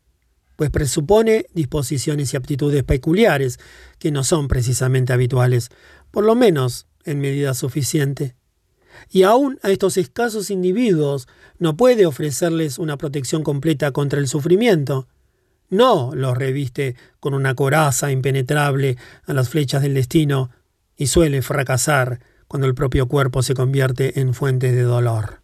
A: pues presupone disposiciones y aptitudes peculiares que no son precisamente habituales, por lo menos en medida suficiente y aún a estos escasos individuos no puede ofrecerles una protección completa contra el sufrimiento. No los reviste con una coraza impenetrable a las flechas del destino y suele fracasar cuando el propio cuerpo se convierte en fuente de dolor.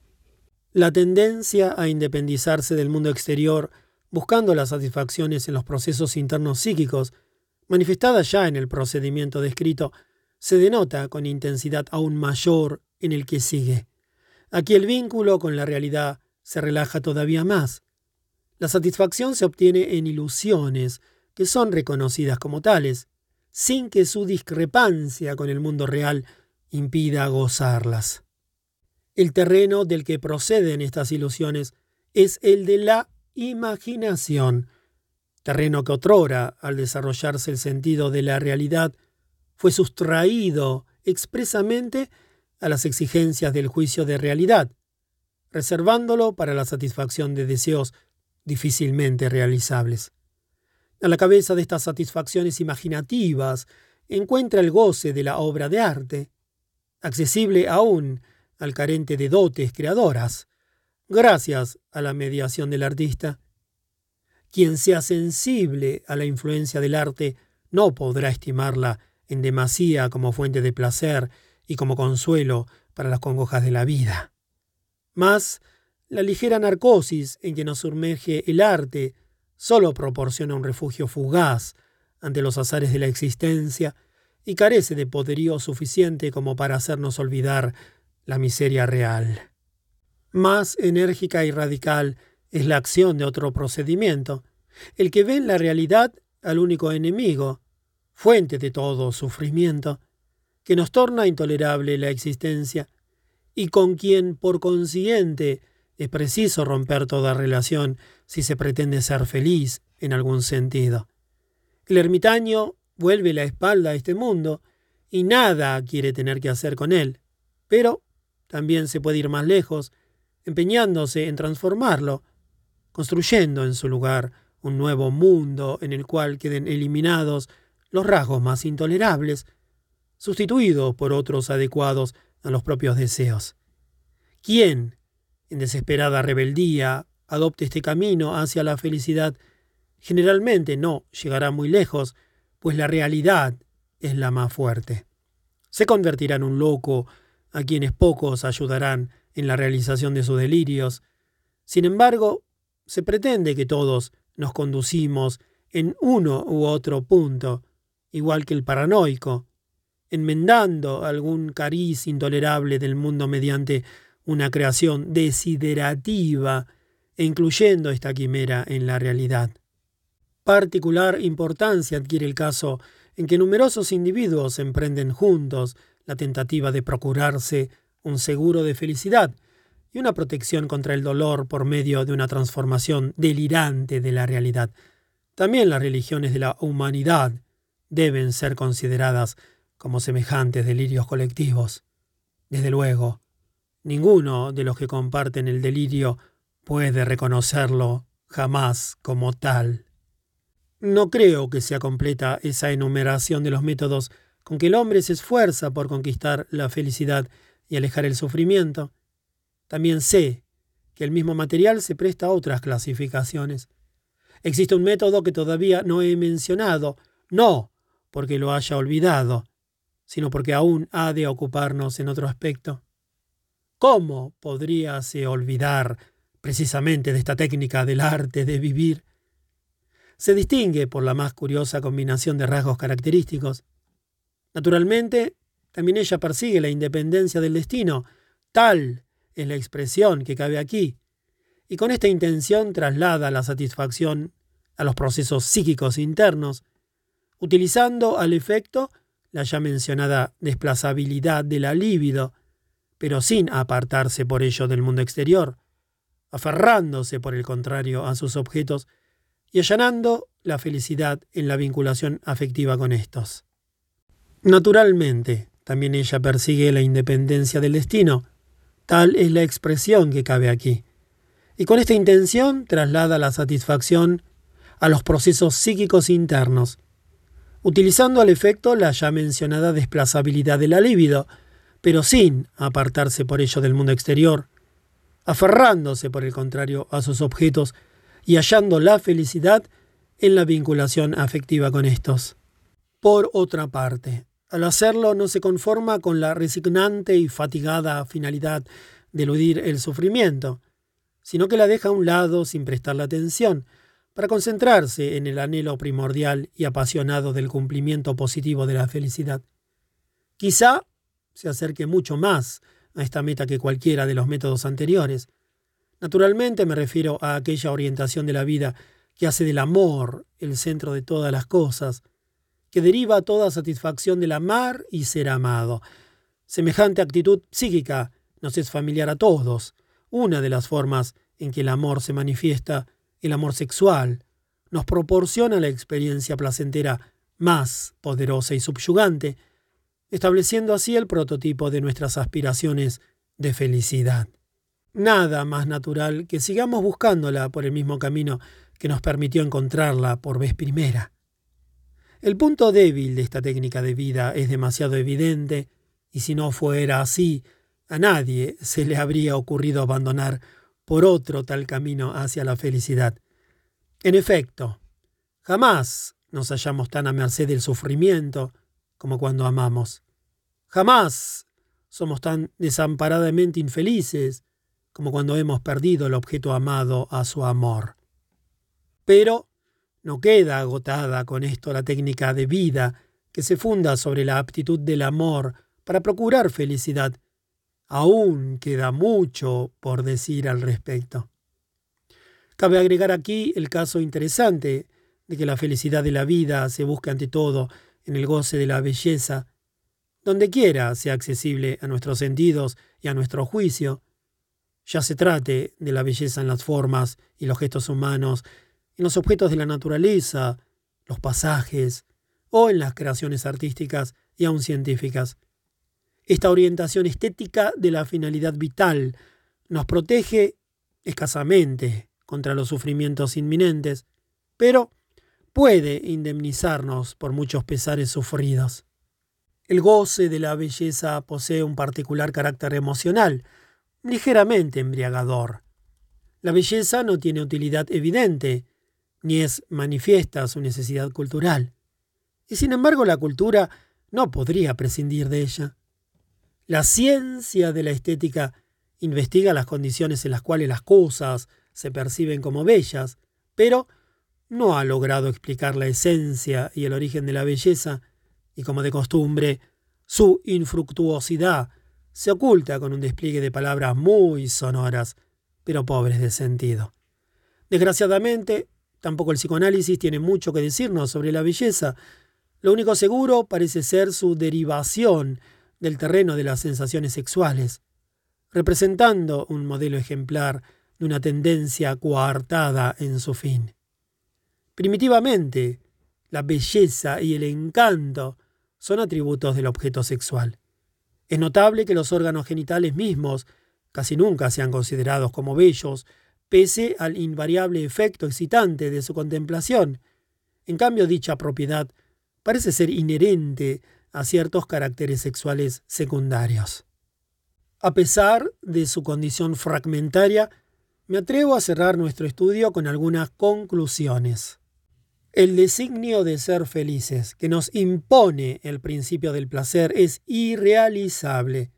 A: La tendencia a independizarse del mundo exterior buscando las satisfacciones en los procesos internos psíquicos, manifestada ya en el procedimiento descrito, se denota con intensidad aún mayor en el que sigue. Aquí el vínculo con la realidad se relaja todavía más. La satisfacción se obtiene en ilusiones, que son reconocidas como tales, sin que su discrepancia con el mundo real impida gozarlas. El terreno del que proceden estas ilusiones es el de la imaginación, terreno que otrora, al desarrollarse el sentido de la realidad, fue sustraído expresamente a las exigencias del juicio de realidad, reservándolo para la satisfacción de deseos difícilmente realizables. A la cabeza de estas satisfacciones imaginativas encuentra el goce de la obra de arte, accesible aún al carente de dotes creadoras, gracias a la mediación del artista. Quien sea sensible a la influencia del arte no podrá estimarla en demasía como fuente de placer y como consuelo para las congojas de la vida. Mas la ligera narcosis en que nos sumerge el arte solo proporciona un refugio fugaz ante los azares de la existencia y carece de poderío suficiente como para hacernos olvidar la miseria real. Más enérgica y radical es la acción de otro procedimiento, el que ve en la realidad al único enemigo, fuente de todo sufrimiento, que nos torna intolerable la existencia y con quien, por consiguiente, es preciso romper toda relación si se pretende ser feliz en algún sentido. El ermitaño vuelve la espalda a este mundo y nada quiere tener que hacer con él, pero también se puede ir más lejos, empeñándose en transformarlo, construyendo en su lugar un nuevo mundo en el cual queden eliminados los rasgos más intolerables sustituido por otros adecuados a los propios deseos. ¿Quién, en desesperada rebeldía, adopte este camino hacia la felicidad, generalmente no llegará muy lejos, pues la realidad es la más fuerte. Se convertirá en un loco, a quienes pocos ayudarán en la realización de sus delirios. Sin embargo, se pretende que todos nos conducimos en uno u otro punto, igual que el paranoico, enmendando algún cariz intolerable del mundo mediante una creación desiderativa incluyendo esta quimera en la realidad. Particular importancia adquiere el caso en que numerosos individuos emprenden juntos la tentativa de procurarse un seguro de felicidad y una protección contra el dolor por medio de una transformación delirante de la realidad. También las religiones de la humanidad deben ser consideradas como semejantes delirios colectivos. Desde luego, ninguno de los que comparten el delirio puede reconocerlo jamás como tal. No creo que sea completa esa enumeración de los métodos con que el hombre se esfuerza por conquistar la felicidad y alejar el sufrimiento. También sé que el mismo material se presta a otras clasificaciones. Existe un método que todavía no he mencionado, no porque lo haya olvidado, sino porque aún ha de ocuparnos en otro aspecto. ¿Cómo podríase olvidar precisamente de esta técnica del arte de vivir? Se distingue por la más curiosa combinación de rasgos característicos. Naturalmente, también ella persigue la independencia del destino, tal es la expresión que cabe aquí, y con esta intención traslada la satisfacción a los procesos psíquicos internos, utilizando al efecto la ya mencionada desplazabilidad de la libido, pero sin apartarse por ello del mundo exterior, aferrándose por el contrario a sus objetos y allanando la felicidad en la vinculación afectiva con estos. Naturalmente, también ella persigue la independencia del destino, tal es la expresión que cabe aquí, y con esta intención traslada la satisfacción a los procesos psíquicos internos, utilizando al efecto la ya mencionada desplazabilidad de la libido, pero sin apartarse por ello del mundo exterior, aferrándose por el contrario a sus objetos y hallando la felicidad en la vinculación afectiva con estos. Por otra parte, al hacerlo no se conforma con la resignante y fatigada finalidad de eludir el sufrimiento, sino que la deja a un lado sin prestarle atención, para concentrarse en el anhelo primordial y apasionado del cumplimiento positivo de la felicidad. Quizá se acerque mucho más a esta meta que cualquiera de los métodos anteriores. Naturalmente me refiero a aquella orientación de la vida que hace del amor el centro de todas las cosas, que deriva toda satisfacción del amar y ser amado. Semejante actitud psíquica nos es familiar a todos. Una de las formas en que el amor se manifiesta el amor sexual, nos proporciona la experiencia placentera más poderosa y subyugante, estableciendo así el prototipo de nuestras aspiraciones de felicidad. Nada más natural que sigamos buscándola por el mismo camino que nos permitió encontrarla por vez primera. El punto débil de esta técnica de vida es demasiado evidente, y si no fuera así, a nadie se le habría ocurrido abandonar por otro tal camino hacia la felicidad. En efecto, jamás nos hallamos tan a merced del sufrimiento como cuando amamos. Jamás somos tan desamparadamente infelices como cuando hemos perdido el objeto amado a su amor. Pero no queda agotada con esto la técnica de vida que se funda sobre la aptitud del amor para procurar felicidad Aún queda mucho por decir al respecto. Cabe agregar aquí el caso interesante de que la felicidad de la vida se busca ante todo en el goce de la belleza, donde quiera sea accesible a nuestros sentidos y a nuestro juicio, ya se trate de la belleza en las formas y los gestos humanos, en los objetos de la naturaleza, los pasajes, o en las creaciones artísticas y aun científicas. Esta orientación estética de la finalidad vital nos protege escasamente contra los sufrimientos inminentes, pero puede indemnizarnos por muchos pesares sufridos. El goce de la belleza posee un particular carácter emocional, ligeramente embriagador. La belleza no tiene utilidad evidente, ni es manifiesta su necesidad cultural. Y sin embargo la cultura no podría prescindir de ella. La ciencia de la estética investiga las condiciones en las cuales las cosas se perciben como bellas, pero no ha logrado explicar la esencia y el origen de la belleza, y como de costumbre, su infructuosidad se oculta con un despliegue de palabras muy sonoras, pero pobres de sentido. Desgraciadamente, tampoco el psicoanálisis tiene mucho que decirnos sobre la belleza. Lo único seguro parece ser su derivación del terreno de las sensaciones sexuales, representando un modelo ejemplar de una tendencia coartada en su fin. Primitivamente, la belleza y el encanto son atributos del objeto sexual. Es notable que los órganos genitales mismos casi nunca sean considerados como bellos, pese al invariable efecto excitante de su contemplación. En cambio, dicha propiedad parece ser inherente a ciertos caracteres sexuales secundarios. A pesar de su condición fragmentaria, me atrevo a cerrar nuestro estudio con algunas conclusiones. El designio de ser felices que nos impone el principio del placer es irrealizable,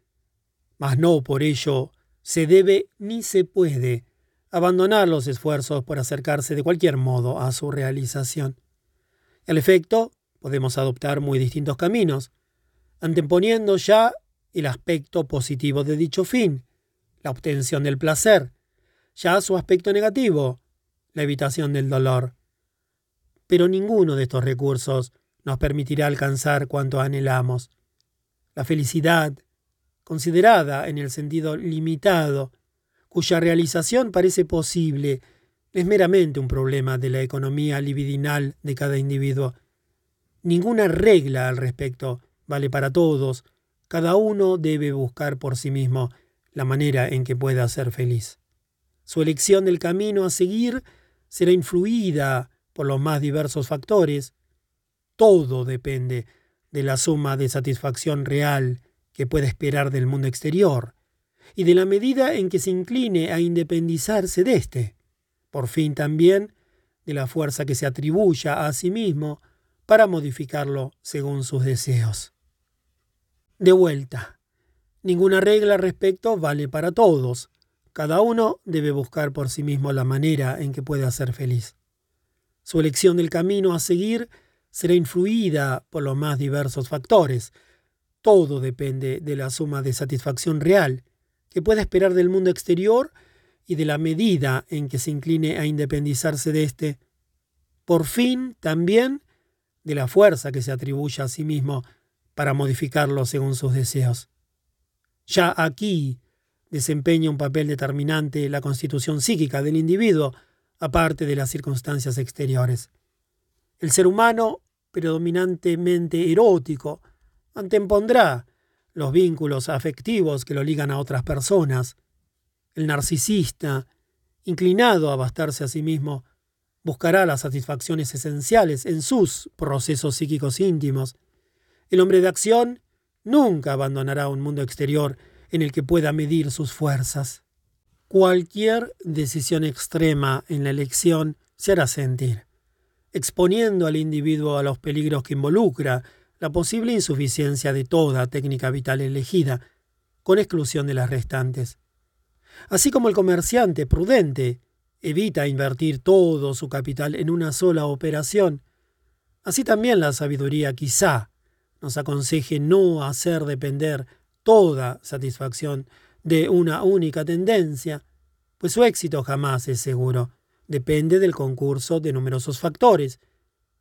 A: mas no por ello se debe ni se puede abandonar los esfuerzos por acercarse de cualquier modo a su realización. El efecto, podemos adoptar muy distintos caminos, anteponiendo ya el aspecto positivo de dicho fin, la obtención del placer, ya su aspecto negativo, la evitación del dolor pero ninguno de estos recursos nos permitirá alcanzar cuanto anhelamos. La felicidad, considerada en el sentido limitado, cuya realización parece posible, es meramente un problema de la economía libidinal de cada individuo. Ninguna regla al respecto vale para todos, cada uno debe buscar por sí mismo la manera en que pueda ser feliz. Su elección del camino a seguir será influida por los más diversos factores, todo depende de la suma de satisfacción real que puede esperar del mundo exterior y de la medida en que se incline a independizarse de éste. Por fin también de la fuerza que se atribuya a sí mismo para modificarlo según sus deseos. De vuelta, ninguna regla al respecto vale para todos. Cada uno debe buscar por sí mismo la manera en que pueda ser feliz. Su elección del camino a seguir será influida por los más diversos factores. Todo depende de la suma de satisfacción real que pueda esperar del mundo exterior y de la medida en que se incline a independizarse de éste. Por fin, también, de la fuerza que se atribuye a sí mismo para modificarlo según sus deseos. Ya aquí desempeña un papel determinante la constitución psíquica del individuo, aparte de las circunstancias exteriores. El ser humano, predominantemente erótico, antepondrá los vínculos afectivos que lo ligan a otras personas. El narcisista, inclinado a bastarse a sí mismo, buscará las satisfacciones esenciales en sus procesos psíquicos íntimos. El hombre de acción nunca abandonará un mundo exterior en el que pueda medir sus fuerzas. Cualquier decisión extrema en la elección se hará sentir, exponiendo al individuo a los peligros que involucra la posible insuficiencia de toda técnica vital elegida, con exclusión de las restantes. Así como el comerciante prudente evita invertir todo su capital en una sola operación, así también la sabiduría quizá nos aconseje no hacer depender toda satisfacción de una única tendencia, pues su éxito jamás es seguro. Depende del concurso de numerosos factores,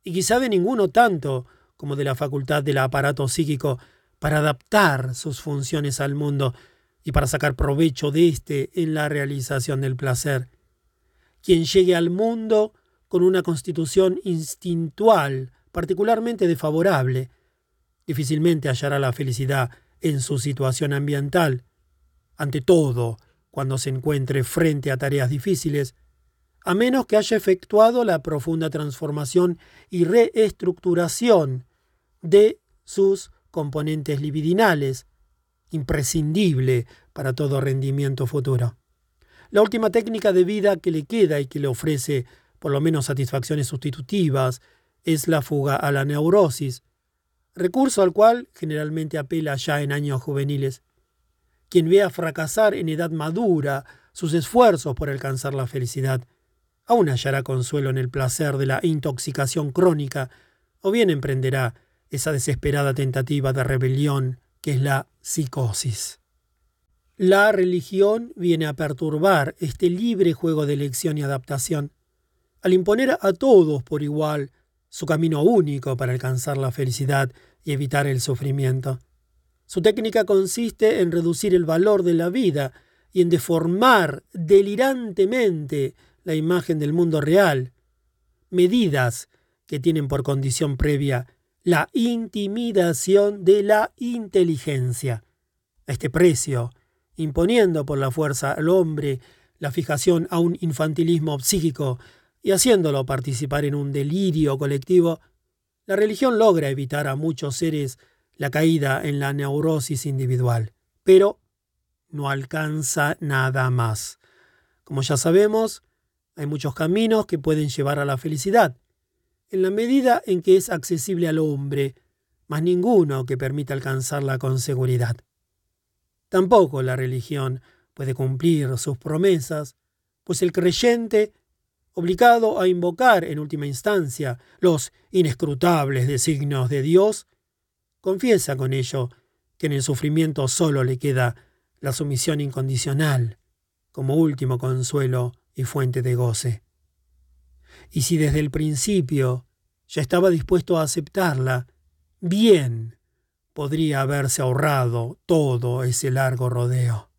A: y quizá de ninguno tanto como de la facultad del aparato psíquico para adaptar sus funciones al mundo y para sacar provecho de éste en la realización del placer. Quien llegue al mundo con una constitución instintual particularmente desfavorable, difícilmente hallará la felicidad en su situación ambiental, ante todo, cuando se encuentre frente a tareas difíciles, a menos que haya efectuado la profunda transformación y reestructuración de sus componentes libidinales, imprescindible para todo rendimiento futuro. La última técnica de vida que le queda y que le ofrece por lo menos satisfacciones sustitutivas es la fuga a la neurosis. recurso al cual generalmente apela ya en años juveniles. Quien vea fracasar en edad madura sus esfuerzos por alcanzar la felicidad, aún hallará consuelo en el placer de la intoxicación crónica, o bien emprenderá esa desesperada tentativa de rebelión que es la psicosis. La religión viene a perturbar este libre juego de elección y adaptación, al imponer a todos por igual su camino único para alcanzar la felicidad y evitar el sufrimiento. Su técnica consiste en reducir el valor de la vida y en deformar delirantemente la imagen del mundo real, medidas que tienen por condición previa la intimidación de la inteligencia. A este precio, imponiendo por la fuerza al hombre la fijación a un infantilismo psíquico y haciéndolo participar en un delirio colectivo, la religión logra evitar a muchos seres la caída en la neurosis individual, pero no alcanza nada más. Como ya sabemos, hay muchos caminos que pueden llevar a la felicidad, en la medida en que es accesible al hombre, mas ninguno que permita alcanzarla con seguridad. Tampoco la religión puede cumplir sus promesas, pues el creyente, obligado a invocar en última instancia los inescrutables designios de Dios, confiesa con ello que en el sufrimiento solo le queda la sumisión incondicional como último consuelo y fuente de goce. Y si desde el principio ya estaba dispuesto a aceptarla, bien podría haberse ahorrado todo ese largo rodeo.